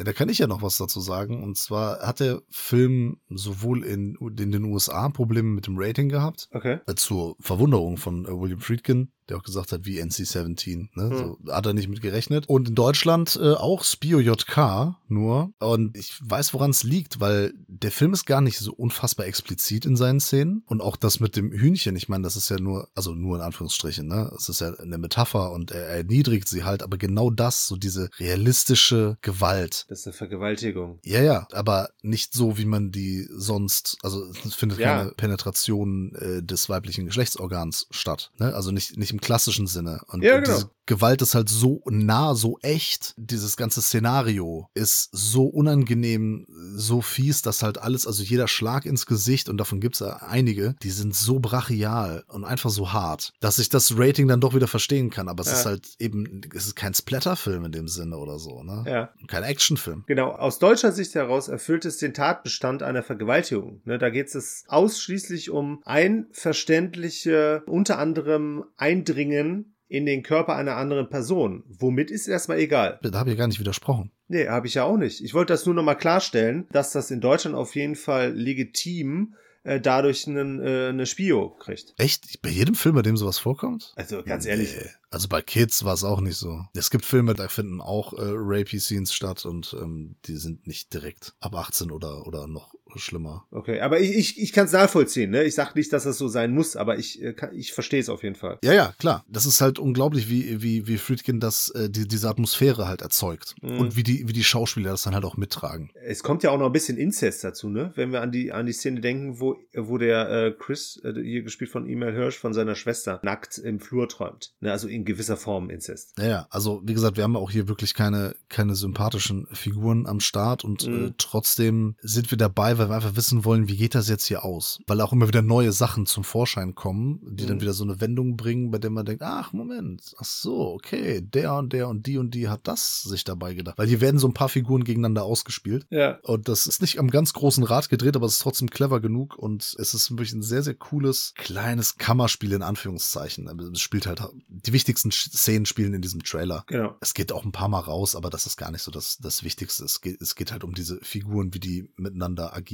Ja, Da kann ich ja noch was dazu sagen. Und zwar hat der Film sowohl in, in den USA Probleme mit dem Rating gehabt, Okay. äh, zur Verwunderung von äh, William Friedkin, der auch gesagt hat, wie NC-17. Ne? So, hat er nicht mit gerechnet. Und in Deutschland äh, auch Spio JK nur. Und ich weiß, woran es liegt, weil der Film ist gar nicht so unfassbar explizit in seinen Szenen. Und auch das mit dem Hühnchen, ich meine, das ist ja nur, also nur in Anführungsstrichen, ne? Es ist ja eine Metapher und er erniedrigt sie halt, aber genau das, so diese realistische Gewalt. Das ist eine Vergewaltigung. Ja, ja, aber nicht so, wie man die sonst, also es findet Ja. keine Penetration äh, des weiblichen Geschlechtsorgans statt. Ne? Also nicht, nicht im klassischen Sinne. Und, Ja, und genau. diese Gewalt ist halt so nah, so echt. Dieses ganze Szenario ist so unangenehm so fies, dass halt alles, also jeder Schlag ins Gesicht, und davon gibt's ja einige, die sind so brachial und einfach so hart, dass ich das Rating dann doch wieder verstehen kann. Aber es Ja. ist halt eben, es ist kein Splatterfilm in dem Sinne oder so, ne? Ja. Kein Actionfilm. Genau, aus deutscher Sicht heraus erfüllt es den Tatbestand einer Vergewaltigung. Ne, da geht es ausschließlich um einverständliche, unter anderem Eindringen in den Körper einer anderen Person. Womit ist erstmal egal. Da habe ich gar nicht widersprochen. Nee, habe ich ja auch nicht. Ich wollte das nur nochmal klarstellen, dass das in Deutschland auf jeden Fall legitim äh, dadurch einen, äh, eine Spio kriegt. Echt? Bei jedem Film, bei dem sowas vorkommt? Also ganz ehrlich. Nee. Also bei Kids war es auch nicht so. Es gibt Filme, da finden auch äh, Rapey-Scenes statt und ähm, die sind nicht direkt ab 18 oder, oder noch schlimmer. Okay, aber ich, ich, ich kann es nachvollziehen. Ne? Ich sage nicht, dass das so sein muss, aber ich, äh, kann- ich verstehe es auf jeden Fall. Ja, ja, klar. Das ist halt unglaublich, wie, wie, wie Friedkin das, äh, die, diese Atmosphäre halt erzeugt. Mhm. Und wie die, wie die Schauspieler das dann halt auch mittragen. Es kommt ja auch noch ein bisschen Inzest dazu, ne? Wenn wir an die, an die Szene denken, wo, wo der äh, Chris, äh, hier gespielt von Emil Hirsch, von seiner Schwester, nackt im Flur träumt. Ne? Also in gewisser Form Inzest. Ja, ja, also wie gesagt, wir haben auch hier wirklich keine, keine sympathischen Figuren am Start und Mhm. äh, trotzdem sind wir dabei, weil wir einfach wissen wollen, wie geht das jetzt hier aus? Weil auch immer wieder neue Sachen zum Vorschein kommen, die dann Mhm. wieder so eine Wendung bringen, bei der man denkt, ach Moment, ach so, okay, der und der und die und die hat das sich dabei gedacht. Weil hier werden so ein paar Figuren gegeneinander ausgespielt. Ja. Und das ist nicht am ganz großen Rad gedreht, aber es ist trotzdem clever genug und es ist wirklich ein sehr, sehr cooles, kleines Kammerspiel in Anführungszeichen. Aber Es spielt halt, die wichtigsten Szenen spielen in diesem Trailer. Genau. Es geht auch ein paar Mal raus, aber das ist gar nicht so das, das Wichtigste. Es geht, es geht halt um diese Figuren, wie die miteinander agieren.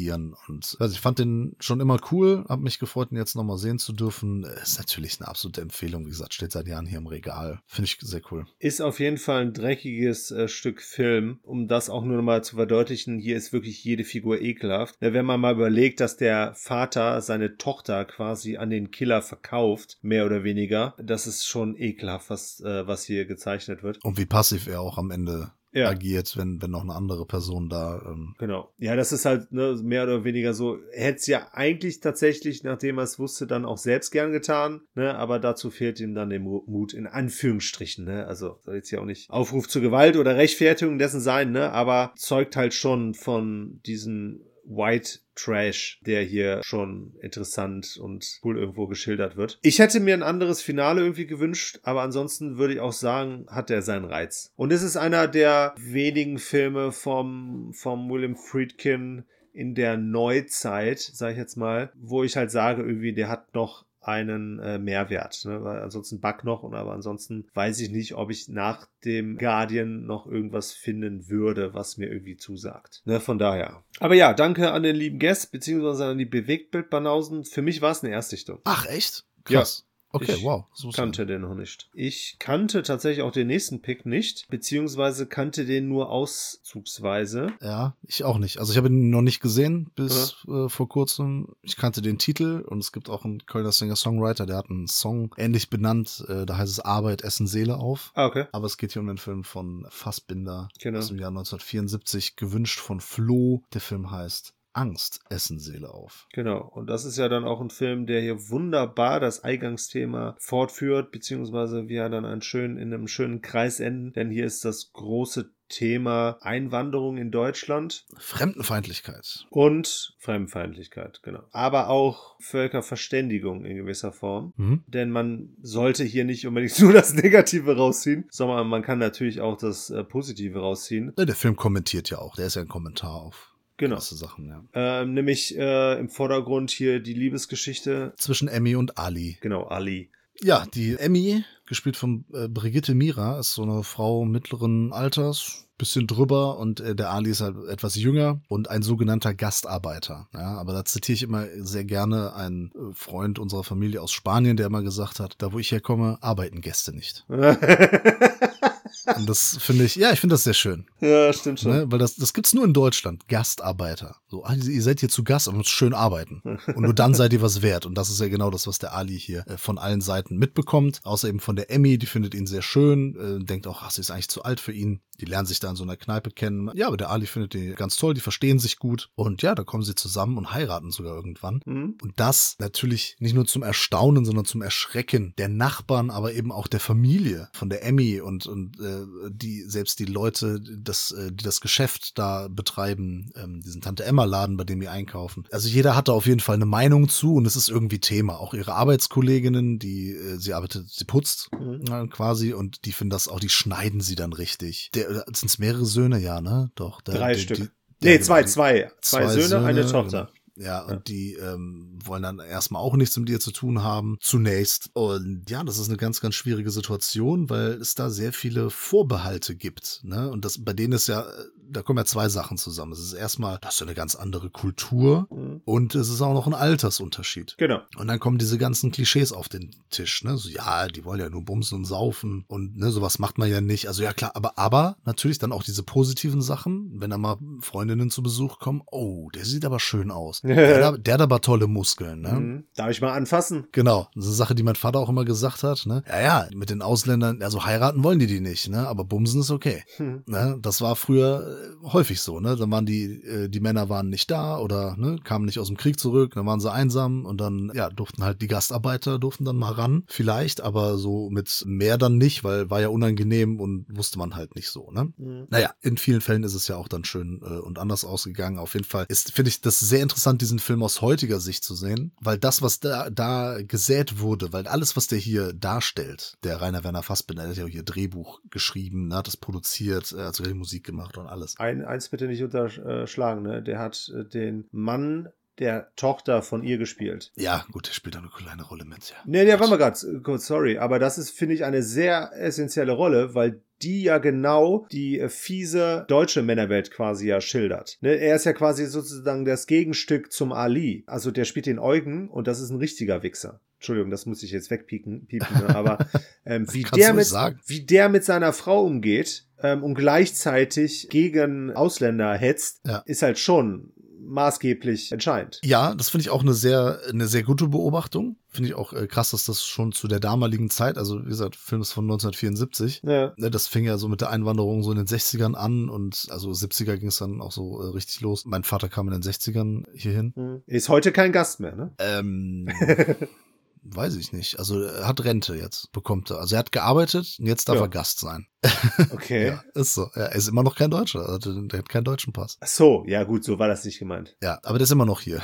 Und also ich fand den schon immer cool, habe mich gefreut, ihn jetzt nochmal sehen zu dürfen. Ist natürlich eine absolute Empfehlung. Wie gesagt, steht seit Jahren hier im Regal. Finde ich sehr cool. Ist auf jeden Fall ein dreckiges äh, Stück Film, um das auch nur noch mal zu verdeutlichen. Hier ist wirklich jede Figur ekelhaft. Ne, wenn man mal überlegt, dass der Vater seine Tochter quasi an den Killer verkauft, mehr oder weniger, das ist schon ekelhaft, was, äh, was hier gezeichnet wird. Und wie passiv er auch am Ende Ja. agiert, wenn, wenn noch eine andere Person da. Ähm, Genau. Ja, das ist halt ne, mehr oder weniger so. Hätte es ja eigentlich tatsächlich, nachdem er es wusste, dann auch selbst gern getan. Ne? Aber dazu fehlt ihm dann der Mu- Mut, in Anführungsstrichen. Ne? Also soll jetzt ja auch nicht Aufruf zur Gewalt oder Rechtfertigung dessen sein, ne? aber zeugt halt schon von diesen White Trash, der hier schon interessant und cool irgendwo geschildert wird. Ich hätte mir ein anderes Finale irgendwie gewünscht, aber ansonsten würde ich auch sagen, hat er seinen Reiz. Und es ist einer der wenigen Filme vom, vom William Friedkin in der Neuzeit, sage ich jetzt mal, wo ich halt sage, irgendwie, der hat noch einen äh, Mehrwert, ne? weil ansonsten Bug noch und aber ansonsten weiß ich nicht, ob ich nach dem Guardian noch irgendwas finden würde, was mir irgendwie zusagt. Ne? Von daher. Aber ja, danke an den lieben Guest, beziehungsweise an die Bewegtbildbanausen. Für mich war es eine Erstsichtung. Ach, echt? Krass. Okay, Ich wow. So kannte den noch nicht. Ich kannte tatsächlich auch den nächsten Pick nicht, beziehungsweise kannte den nur auszugsweise. Ja, ich auch nicht. Also ich habe ihn noch nicht gesehen bis äh, vor kurzem. Ich kannte den Titel und es gibt auch einen Kölner Singer-Songwriter, der hat einen Song ähnlich benannt. Äh, da heißt es Arbeit, Essen, Seele auf. Ah, okay. Aber es geht hier um den Film von Fassbinder Genau. aus dem Jahr 1974, gewünscht von Flo. Der Film heißt Angst, Essen, Seele auf. Genau. Und das ist ja dann auch ein Film, der hier wunderbar das Eingangsthema fortführt, beziehungsweise wir dann einen schönen, in einem schönen Kreis enden, denn hier ist das große Thema Einwanderung in Deutschland Fremdenfeindlichkeit. und Fremdenfeindlichkeit, genau. Aber auch Völkerverständigung in gewisser Form. Mhm. Denn man sollte hier nicht unbedingt nur das Negative rausziehen, sondern man kann natürlich auch das äh, Positive rausziehen. Der Film kommentiert ja auch. Der ist ja ein Kommentar auf Genau. gewisse Sachen, ja. Ähm, nämlich äh, im Vordergrund hier die Liebesgeschichte. Zwischen Emmy und Ali. Genau, Ali. Ja, die Emmy, gespielt von äh, Brigitte Mira, ist so eine Frau mittleren Alters, bisschen drüber und äh, der Ali ist halt etwas jünger und ein sogenannter Gastarbeiter. Ja, aber da zitiere ich immer sehr gerne einen äh, Freund unserer Familie aus Spanien, der immer gesagt hat, da wo ich herkomme, arbeiten Gäste nicht. Und das finde ich, ja, ich finde das sehr schön. ja, stimmt schon. Ne? Weil das, das gibt's nur in Deutschland. Gastarbeiter. So, ah, ihr seid hier zu Gast und müsst schön arbeiten. Und nur dann seid ihr was wert. Und das ist ja genau das, was der Ali hier äh, von allen Seiten mitbekommt. Außer eben von der Emmy, die findet ihn sehr schön, äh, denkt auch, ach, sie ist eigentlich zu alt für ihn. Die lernen sich da in so einer Kneipe kennen. Ja, aber der Ali findet die ganz toll, die verstehen sich gut. Und ja, da kommen sie zusammen und heiraten sogar irgendwann. Mhm. Und das natürlich nicht nur zum Erstaunen, sondern zum Erschrecken der Nachbarn, aber eben auch der Familie von der Emmy und, und äh, die selbst die Leute, das, äh, die das Geschäft da betreiben, ähm, diesen Tante Emma Laden, bei dem die einkaufen. Also jeder hat da auf jeden Fall eine Meinung zu und es ist irgendwie Thema. Auch ihre Arbeitskolleginnen, die äh, sie arbeitet, sie putzt äh, quasi und die finden das auch, die schneiden sie dann richtig. Der sind es mehrere Söhne, ja, ne? Doch. Der, Drei der, Stück. Die, nee, der- zwei, die- zwei. Zwei, Söhne, eine Söhne, Tochter. Ja, und die ähm, wollen dann erstmal auch nichts mit ihr zu tun haben, zunächst. Und ja, das ist eine ganz, ganz schwierige Situation, weil es da sehr viele Vorbehalte gibt. Ne? Und das bei denen ist ja, äh, da kommen ja zwei Sachen zusammen. Es ist erstmal, das ist ja eine ganz andere Kultur Mhm. und es ist auch noch ein Altersunterschied. Genau. Und dann kommen diese ganzen Klischees auf den Tisch, ne? So, ja, die wollen ja nur bumsen und saufen und ne, sowas macht man ja nicht. Also ja klar, aber aber natürlich dann auch diese positiven Sachen, wenn da mal Freundinnen zu Besuch kommen, oh, der sieht aber schön aus. der, hat- der hat aber tolle Muskeln, ne? Mhm. Darf ich mal anfassen? Genau, das ist eine Sache, die mein Vater auch immer gesagt hat, ne? Ja, ja, mit den Ausländern, also heiraten wollen die die nicht, ne? Aber bumsen ist okay. Hm. Ne? Das war früher häufig so, ne? Dann waren die, äh, die Männer waren nicht da oder ne, kamen nicht aus dem Krieg zurück, dann waren sie einsam und dann, ja, durften halt die Gastarbeiter, durften dann mal ran, vielleicht, aber so mit mehr dann nicht, weil war ja unangenehm und wusste man halt nicht so, ne? Mhm. Naja, in vielen Fällen ist es ja auch dann schön äh, und anders ausgegangen. Auf jeden Fall ist, finde ich das sehr interessant, diesen Film aus heutiger Sicht zu sehen, weil das, was da, da gesät wurde, weil alles, was der hier darstellt, der Rainer Werner Fassbinder, der hat ja auch hier Drehbuch geschrieben, ne, hat das produziert, er hat sogar die Musik gemacht und alles. Ein, eins bitte nicht unterschlagen, ne? Der hat äh, den Mann der Tochter von ihr gespielt. Ja, gut, der spielt da eine kleine Rolle mit, ja. Nee, der war mal ganz äh, kurz, sorry. Aber das ist, finde ich, eine sehr essentielle Rolle, weil die ja genau die äh, fiese deutsche Männerwelt quasi ja schildert. Ne, er ist ja quasi sozusagen das Gegenstück zum Ali. Also der spielt den Eugen und das ist ein richtiger Wichser. Entschuldigung, das muss ich jetzt wegpiepen, piepen, ne? aber ähm, wie, der mit, sagen. wie der mit seiner Frau umgeht ähm, und gleichzeitig gegen Ausländer hetzt, Ja. ist halt schon maßgeblich entscheidend. Ja, das finde ich auch eine sehr, eine sehr gute Beobachtung. Finde ich auch äh, krass, dass das schon zu der damaligen Zeit, also wie gesagt, Film ist von 1974. Ja. Ne, das fing ja so mit der Einwanderung so in den 60ern an und also 70er ging es dann auch so äh, richtig los. Mein Vater kam in den 60ern hierhin. Hm. Ist heute kein Gast mehr, ne? Ähm, weiß ich nicht. Also er hat Rente jetzt, bekommt er. Also er hat gearbeitet und jetzt darf Ja. er Gast sein. Okay. Ja, ist so. Ja, er ist immer noch kein Deutscher. Also, der hat keinen deutschen Pass. Ach so, ja gut, so war das nicht gemeint. Ja, aber der ist immer noch hier.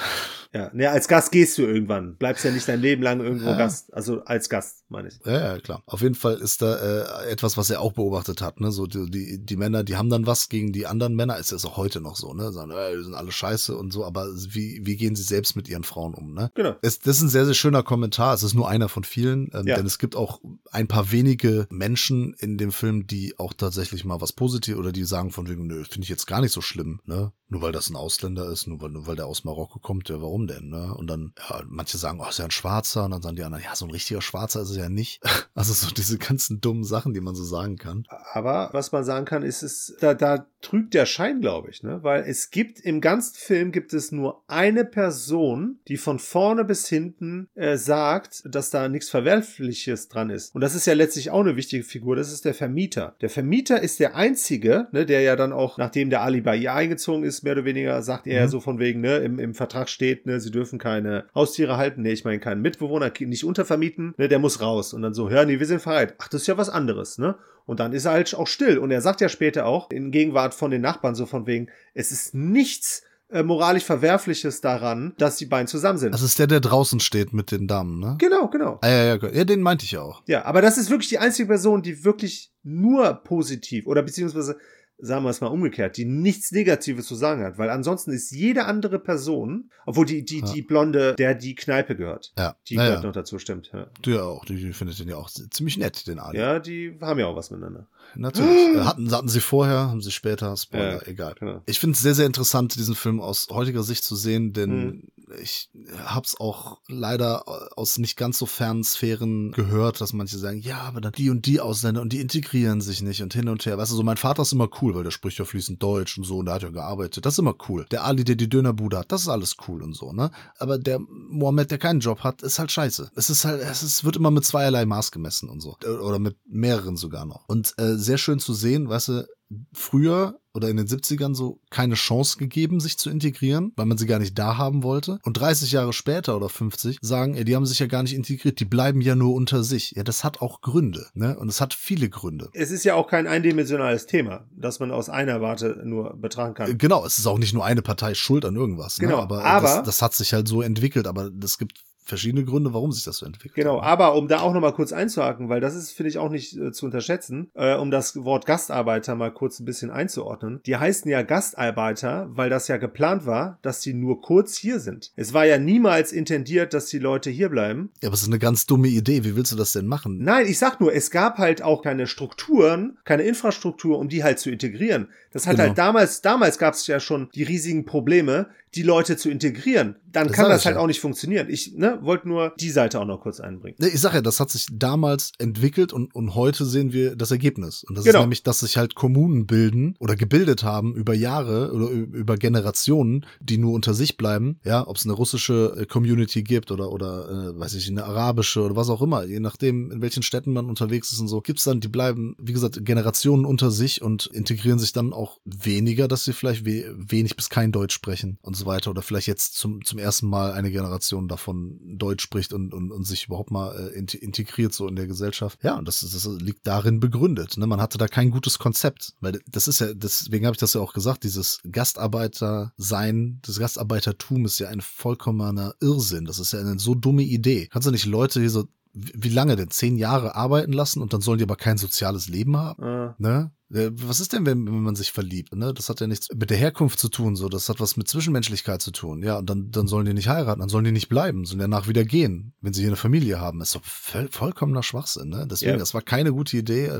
Ja, ne, als Gast gehst du irgendwann. Bleibst ja nicht dein Leben lang irgendwo Ja. Gast. Also als Gast, meine ich. Ja, ja, klar. Auf jeden Fall ist da äh, etwas, was er auch beobachtet hat. Ne? So die, die, die Männer, die haben dann was gegen die anderen Männer. Ist das auch heute noch so, ne? Sagen, äh, die sind alle scheiße und so. Aber wie, wie gehen sie selbst mit ihren Frauen um, ne? Genau. Es, das ist ein sehr, sehr schöner Kommentar. Es ist nur einer von vielen, ähm, Ja. denn es gibt auch ein paar wenige Menschen in dem Film, die auch tatsächlich mal was Positives oder die sagen von wegen, nö, finde ich jetzt gar nicht so schlimm, ne? Nur weil das ein Ausländer ist, nur weil, nur weil der aus Marokko kommt, ja, warum denn, ne? Und dann, ja, manche sagen, oh, ist ja ein Schwarzer, und dann sagen die anderen, ja, so ein richtiger Schwarzer ist es ja nicht. Also so diese ganzen dummen Sachen, die man so sagen kann. Aber was man sagen kann, ist es, da, da trügt der Schein, glaube ich, ne? Weil es gibt im ganzen Film gibt es nur eine Person, die von vorne bis hinten äh, sagt, dass da nichts Verwerfliches dran ist. Und das ist ja letztlich auch eine wichtige Figur. Das ist der Vermieter. Der Vermieter ist der einzige, ne, der ja dann auch, nachdem der Ali ihr eingezogen ist, mehr oder weniger, sagt er Mhm. so von wegen, ne, im, im Vertrag steht, ne, sie dürfen keine Haustiere halten, ne, ich meine keinen Mitbewohner, nicht untervermieten, ne, der muss raus. Und dann so, hör, nee, wir sind verheiratet. Ach, das ist ja was anderes, ne? Und dann ist er halt auch still. Und er sagt ja später auch, in Gegenwart von den Nachbarn, so von wegen, es ist nichts äh, moralisch Verwerfliches daran, dass die beiden zusammen sind. Das ist der, der draußen steht mit den Damen, ne? genau, genau. Ah, ja, ja, ja, den meinte ich ja auch. Ja, aber das ist wirklich die einzige Person, die wirklich nur positiv oder beziehungsweise sagen wir es mal umgekehrt, die nichts Negatives zu sagen hat, weil ansonsten ist jede andere Person, obwohl die, die, Ja. die Blonde, der die Kneipe gehört, Ja, die ja, gehört noch dazu, stimmt. Ja. Du ja auch. Die, die findet den ja auch ziemlich nett, den Ali. ja, die haben ja auch was miteinander. Natürlich. Äh, hatten, hatten sie vorher, haben sie später, Spoiler, Ja, egal. genau. Ich finde es sehr, sehr interessant, diesen Film aus heutiger Sicht zu sehen, denn Mhm. ich hab's auch leider aus nicht ganz so fernen Sphären gehört, dass manche sagen, ja, aber dann die und die Ausländer und die integrieren sich nicht und hin und her. Weißt du, so mein Vater ist immer cool, weil der spricht ja fließend Deutsch und so und der hat ja gearbeitet. Das ist immer cool. Der Ali, der die Dönerbude hat, das ist alles cool und so, ne? Aber der Mohammed, der keinen Job hat, ist halt scheiße. Es ist halt, es ist, wird immer mit zweierlei Maß gemessen und so. Oder mit mehreren sogar noch. Und äh, sehr schön zu sehen, weißt du, früher oder in den 70ern so keine Chance gegeben, sich zu integrieren, weil man sie gar nicht da haben wollte. Und 30 Jahre später oder 50 sagen, ey, die haben sich ja gar nicht integriert, die bleiben ja nur unter sich. Ja, das hat auch Gründe, ne? Und es hat viele Gründe. Es ist ja auch kein eindimensionales Thema, das man aus einer Warte nur betrachten kann. Genau, es ist auch nicht nur eine Partei schuld an irgendwas. Genau, ne? aber, aber- das, das hat sich halt so entwickelt, aber es gibt verschiedene Gründe, warum sich das so entwickelt. Genau, aber um da auch nochmal kurz einzuhaken, weil das ist, finde ich, auch nicht äh, zu unterschätzen, äh, um das Wort Gastarbeiter mal kurz ein bisschen einzuordnen. Die heißen ja Gastarbeiter, weil das ja geplant war, dass die nur kurz hier sind. Es war ja niemals intendiert, dass die Leute hier bleiben. Ja, aber es ist eine ganz dumme Idee. Wie willst du das denn machen? Nein, ich sag nur, es gab halt auch keine Strukturen, keine Infrastruktur, um die halt zu integrieren. Das hat Genau. halt damals, damals gab es ja schon die riesigen Probleme, die Leute zu integrieren. Dann Das kann das halt ja. auch nicht funktionieren. Ich ne, wollte nur die Seite auch noch kurz einbringen. Nee, Ich sage ja, das hat sich damals entwickelt und, und heute sehen wir das Ergebnis. Und das Genau. ist nämlich, dass sich halt Kommunen bilden oder gebildet haben über Jahre oder über Generationen, die nur unter sich bleiben. Ja, ob es eine russische äh, Community gibt oder, oder äh, weiß ich, eine arabische oder was auch immer. Je nachdem, in welchen Städten man unterwegs ist und so, gibt's dann, die bleiben, wie gesagt, Generationen unter sich und integrieren sich dann auch weniger, dass sie vielleicht we wenig bis kein Deutsch sprechen und so weiter. Oder vielleicht jetzt zum, zum ersten Mal eine Generation davon Deutsch spricht und, und, und sich überhaupt mal äh, int- integriert so in der Gesellschaft. Ja, und das, das liegt darin begründet. Ne? Man hatte da kein gutes Konzept. Weil das ist ja, deswegen habe ich das ja auch gesagt, dieses Gastarbeiter-Sein, das Gastarbeitertum ist ja ein vollkommener Irrsinn. Das ist ja eine so dumme Idee. Kannst du nicht Leute hier so, wie lange denn? Zehn Jahre arbeiten lassen und dann sollen die aber kein soziales Leben haben? Äh, Ne? Äh, Was ist denn, wenn, wenn man sich verliebt? Ne? Das hat ja nichts mit der Herkunft zu tun, so. Das hat was mit Zwischenmenschlichkeit zu tun. Ja, und dann, dann sollen die nicht heiraten, dann sollen die nicht bleiben, sollen danach wieder gehen, wenn sie hier eine Familie haben. Das ist doch voll, vollkommener Schwachsinn, ne? Deswegen, Ja. das war keine gute Idee.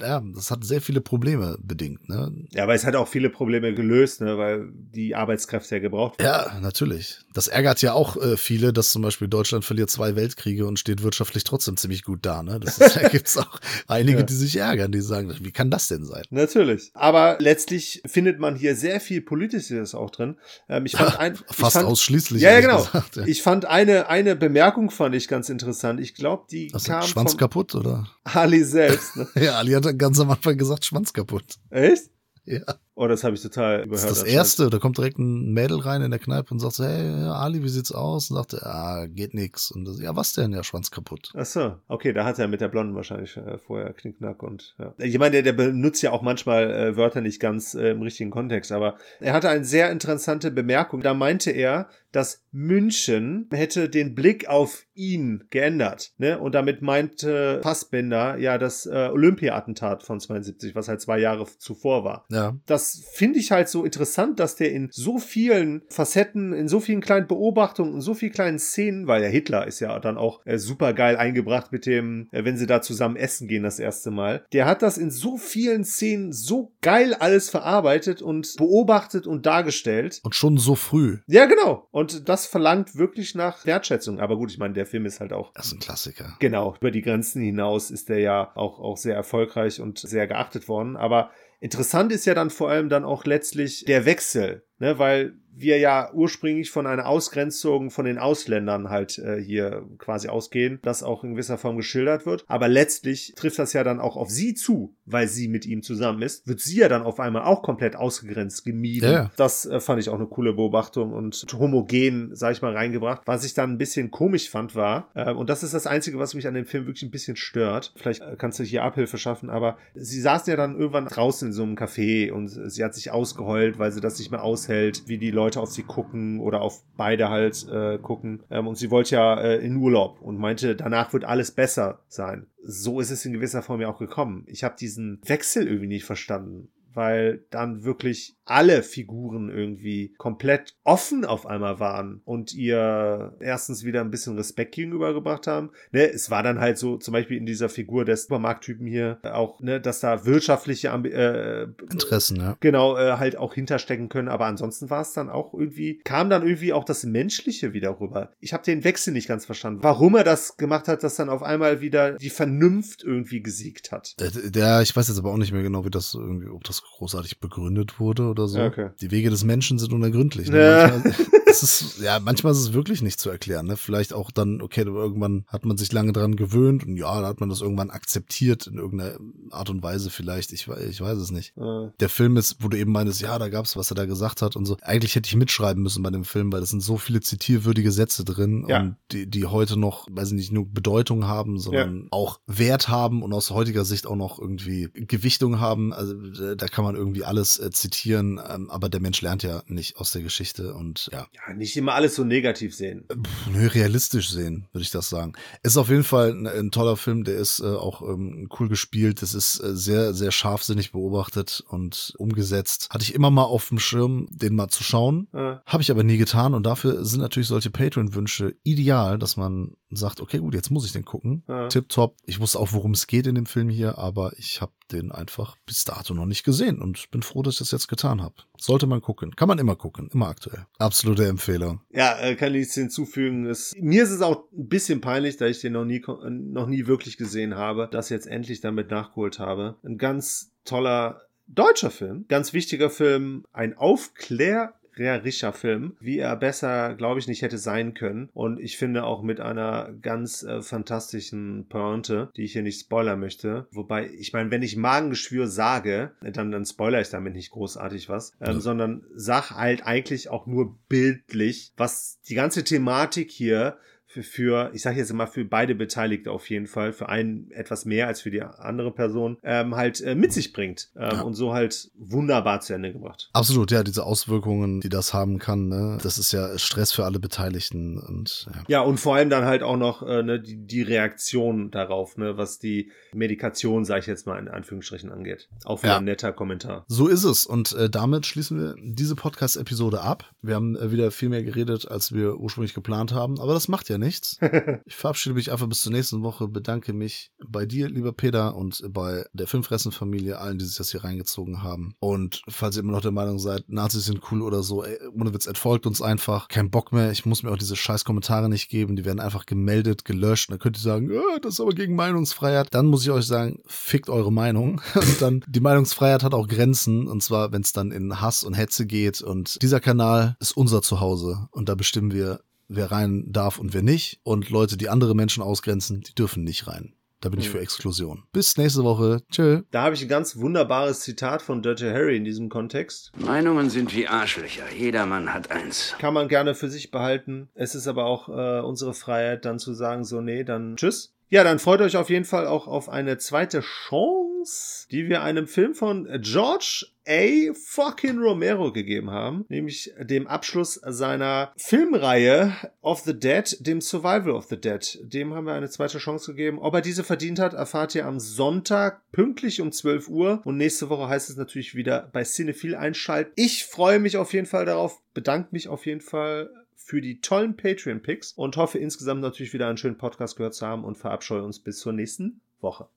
Ja, das hat sehr viele Probleme bedingt, ne? Ja, aber es hat auch viele Probleme gelöst, ne, weil die Arbeitskräfte ja gebraucht wurden. Ja, natürlich. Das ärgert ja auch äh, viele, dass zum Beispiel Deutschland verliert zwei Weltkriege und steht wirtschaftlich trotzdem ziemlich gut da. Ne? Das ist, da gibt's auch einige, Ja. die sich ärgern, die sagen, wie kann das denn sein? Natürlich. Aber letztlich findet man hier sehr viel Politisches auch drin. Ähm, ich fand ein, Fast fand, ausschließlich. Ja, ja, genau. gesagt, ja. Ich fand eine, eine Bemerkung fand ich ganz interessant. Ich glaube, die Also, kam Schwanz kaputt, oder? Ali selbst. Ne? Ja, Ali hat ganz am Anfang gesagt, Schwanz kaputt. Echt? Ja. Oh, das habe ich total Das überhört. ist das. Erste, da kommt direkt ein Mädel rein in der Kneipe und sagt so, hey, Ali, wie sieht's aus? Und sagt, er, ah, geht nix. Und das, ja, was denn? Ja, Schwanz kaputt. Ach so, okay, da hat er mit der Blonden wahrscheinlich äh, vorher Knickknack und ja. Ich meine, der, der benutzt ja auch manchmal äh, Wörter nicht ganz äh, im richtigen Kontext, aber er hatte eine sehr interessante Bemerkung. Da meinte er, dass München hätte den Blick auf ihn geändert. Ne? Und damit meinte Fassbender ja das äh, Olympia-Attentat von 72, was halt zwei Jahre zuvor war Ja. das finde ich halt so interessant, dass der in so vielen Facetten, in so vielen kleinen Beobachtungen, in so vielen kleinen Szenen, weil der Hitler ist ja dann auch äh, super geil eingebracht mit dem, äh, wenn sie da zusammen essen gehen das erste Mal. Der hat das in so vielen Szenen so geil alles verarbeitet und beobachtet und dargestellt. Und schon so früh. Ja, genau. Und das verlangt wirklich nach Wertschätzung. Aber gut, ich meine, der Film ist halt auch Das ist ein Klassiker. Genau, über die Grenzen hinaus ist der ja auch, auch sehr erfolgreich und sehr geachtet worden. Aber interessant ist ja dann vor allem dann auch letztlich der Wechsel, ne? weil wir ja ursprünglich von einer Ausgrenzung von den Ausländern halt äh, hier quasi ausgehen, das auch in gewisser Form geschildert wird. Aber letztlich trifft das ja dann auch auf sie zu, weil sie mit ihm zusammen ist, wird sie ja dann auf einmal auch komplett ausgegrenzt, gemieden. Ja. Das äh, fand ich auch eine coole Beobachtung und homogen, sag ich mal, reingebracht. Was ich dann ein bisschen komisch fand, war, äh, und das ist das Einzige, was mich an dem Film wirklich ein bisschen stört. Vielleicht äh, kannst du hier Abhilfe schaffen, aber sie saßen ja dann irgendwann draußen in so einem Café und sie hat sich ausgeheult, weil sie das nicht mehr aushält, wie die Leute auf sie gucken oder auf beide halt äh, gucken. Ähm, und sie wollte ja äh, in Urlaub und meinte, danach wird alles besser sein. So ist es in gewisser Form ja auch gekommen. Ich habe diesen Wechsel irgendwie nicht verstanden weil dann wirklich alle Figuren irgendwie komplett offen auf einmal waren und ihr erstens wieder ein bisschen Respekt gegenübergebracht haben. Ne, es war dann halt so, zum Beispiel in dieser Figur des Supermarkttypen hier auch, ne, dass da wirtschaftliche äh, Interessen, ja. genau äh, halt auch hinterstecken können, aber ansonsten war es dann auch irgendwie kam dann irgendwie auch das Menschliche wieder rüber. Ich habe den Wechsel nicht ganz verstanden, warum er das gemacht hat, dass dann auf einmal wieder die Vernunft irgendwie gesiegt hat. Der, der, ich weiß jetzt aber auch nicht mehr genau, wie das irgendwie, ob das das großartig begründet wurde oder so. Ja, okay. Die Wege des Menschen sind unergründlich. Ne? Ja. Manchmal, ist, ja, manchmal ist es wirklich nicht zu erklären. Ne? Vielleicht auch dann, okay, irgendwann hat man sich lange dran gewöhnt und ja, da hat man das irgendwann akzeptiert in irgendeiner Art und Weise vielleicht. Ich, ich weiß es nicht. Äh, Der Film ist, wo du eben meinst, ja, da gab's, was er da gesagt hat und so. Eigentlich hätte ich mitschreiben müssen bei dem Film, weil das sind so viele zitierwürdige Sätze drin Ja. und die, die heute noch, weiß ich nicht, nur Bedeutung haben, sondern auch Wert haben und aus heutiger Sicht auch noch irgendwie Gewichtung haben. Also äh, da kann man irgendwie alles äh, zitieren, ähm, aber der Mensch lernt ja nicht aus der Geschichte und ja, ja, nicht immer alles so negativ sehen. Pff, nö, realistisch sehen, würde ich das sagen. Ist auf jeden Fall ein, ein toller Film, der ist äh, auch ähm, cool gespielt, das ist äh, sehr, sehr scharfsinnig beobachtet und umgesetzt. Hatte ich immer mal auf dem Schirm, den mal zu schauen. Äh, Habe ich aber nie getan und dafür sind natürlich solche Patreon-Wünsche ideal, dass man sagt, okay, gut, jetzt muss ich den gucken. Ja. Tipptopp. Ich wusste auch, worum es geht in dem Film hier, aber ich habe den einfach bis dato noch nicht gesehen und bin froh, dass ich das jetzt getan habe. Sollte man gucken. Kann man immer gucken, immer aktuell. Absolute Empfehlung. Ja, äh, kann nichts hinzufügen. Es, mir ist es auch ein bisschen peinlich, da ich den noch nie, noch nie wirklich gesehen habe, das jetzt endlich damit nachgeholt habe. Ein ganz toller deutscher Film, ganz wichtiger Film, ein aufklärerischer Film, wie er besser, glaube ich, nicht hätte sein können. Und ich finde auch mit einer ganz äh, fantastischen Pointe, die ich hier nicht spoilern möchte. Wobei, ich meine, wenn ich Magengeschwür sage, dann, dann spoiler ich damit nicht großartig was, ähm, Ja. sondern sag halt eigentlich auch nur bildlich, was die ganze Thematik hier für, für ich sage jetzt mal für beide Beteiligte auf jeden Fall, für einen etwas mehr als für die andere Person, ähm, halt äh, mit sich bringt ähm, Ja. und so halt wunderbar zu Ende gebracht. Absolut, ja, diese Auswirkungen, die das haben kann, ne? das ist ja Stress für alle Beteiligten und ja. Ja, und vor allem dann halt auch noch äh, ne, die, die Reaktion darauf, ne, was die Medikation, sage ich jetzt mal in Anführungsstrichen, angeht. Auch wieder Ja. ein netter Kommentar. So ist es und äh, damit schließen wir diese Podcast-Episode ab. Wir haben äh, wieder viel mehr geredet, als wir ursprünglich geplant haben, aber das macht ja nichts. ich verabschiede mich einfach bis zur nächsten Woche, bedanke mich bei dir, lieber Peter, und bei der Filmfressen-Familie, allen, die sich das hier reingezogen haben. Und falls ihr immer noch der Meinung seid, Nazis sind cool oder so, ey, ohne Witz, entfolgt uns einfach. Kein Bock mehr, ich muss mir auch diese scheiß Kommentare nicht geben, die werden einfach gemeldet, gelöscht. Und dann könnt ihr sagen, äh, das ist aber gegen Meinungsfreiheit. Dann muss ich euch sagen, fickt eure Meinung. Und dann, die Meinungsfreiheit hat auch Grenzen, und zwar, wenn es dann in Hass und Hetze geht. Und dieser Kanal ist unser Zuhause. Und da bestimmen wir, wer rein darf und wer nicht. Und Leute, die andere Menschen ausgrenzen, die dürfen nicht rein. Da bin ich Mhm. für Exklusion. Bis nächste Woche. Tschö. Da habe ich ein ganz wunderbares Zitat von Dirty Harry in diesem Kontext. Meinungen sind wie Arschlöcher. Jedermann hat eins. Kann man gerne für sich behalten. Es ist aber auch äh, unsere Freiheit, dann zu sagen, so, nee, dann tschüss. Ja, dann freut euch auf jeden Fall auch auf eine zweite Chance, die wir einem Film von George A. fucking Romero gegeben haben, nämlich dem Abschluss seiner Filmreihe of the Dead, dem Survival of the Dead. Dem haben wir eine zweite Chance gegeben. Ob er diese verdient hat, erfahrt ihr am Sonntag pünktlich um 12 Uhr. Und nächste Woche heißt es natürlich wieder bei Cinephile einschalten. Ich freue mich auf jeden Fall darauf, bedanke mich auf jeden Fall für die tollen Patreon-Picks und hoffe insgesamt natürlich wieder einen schönen Podcast gehört zu haben und verabscheue uns bis zur nächsten Woche.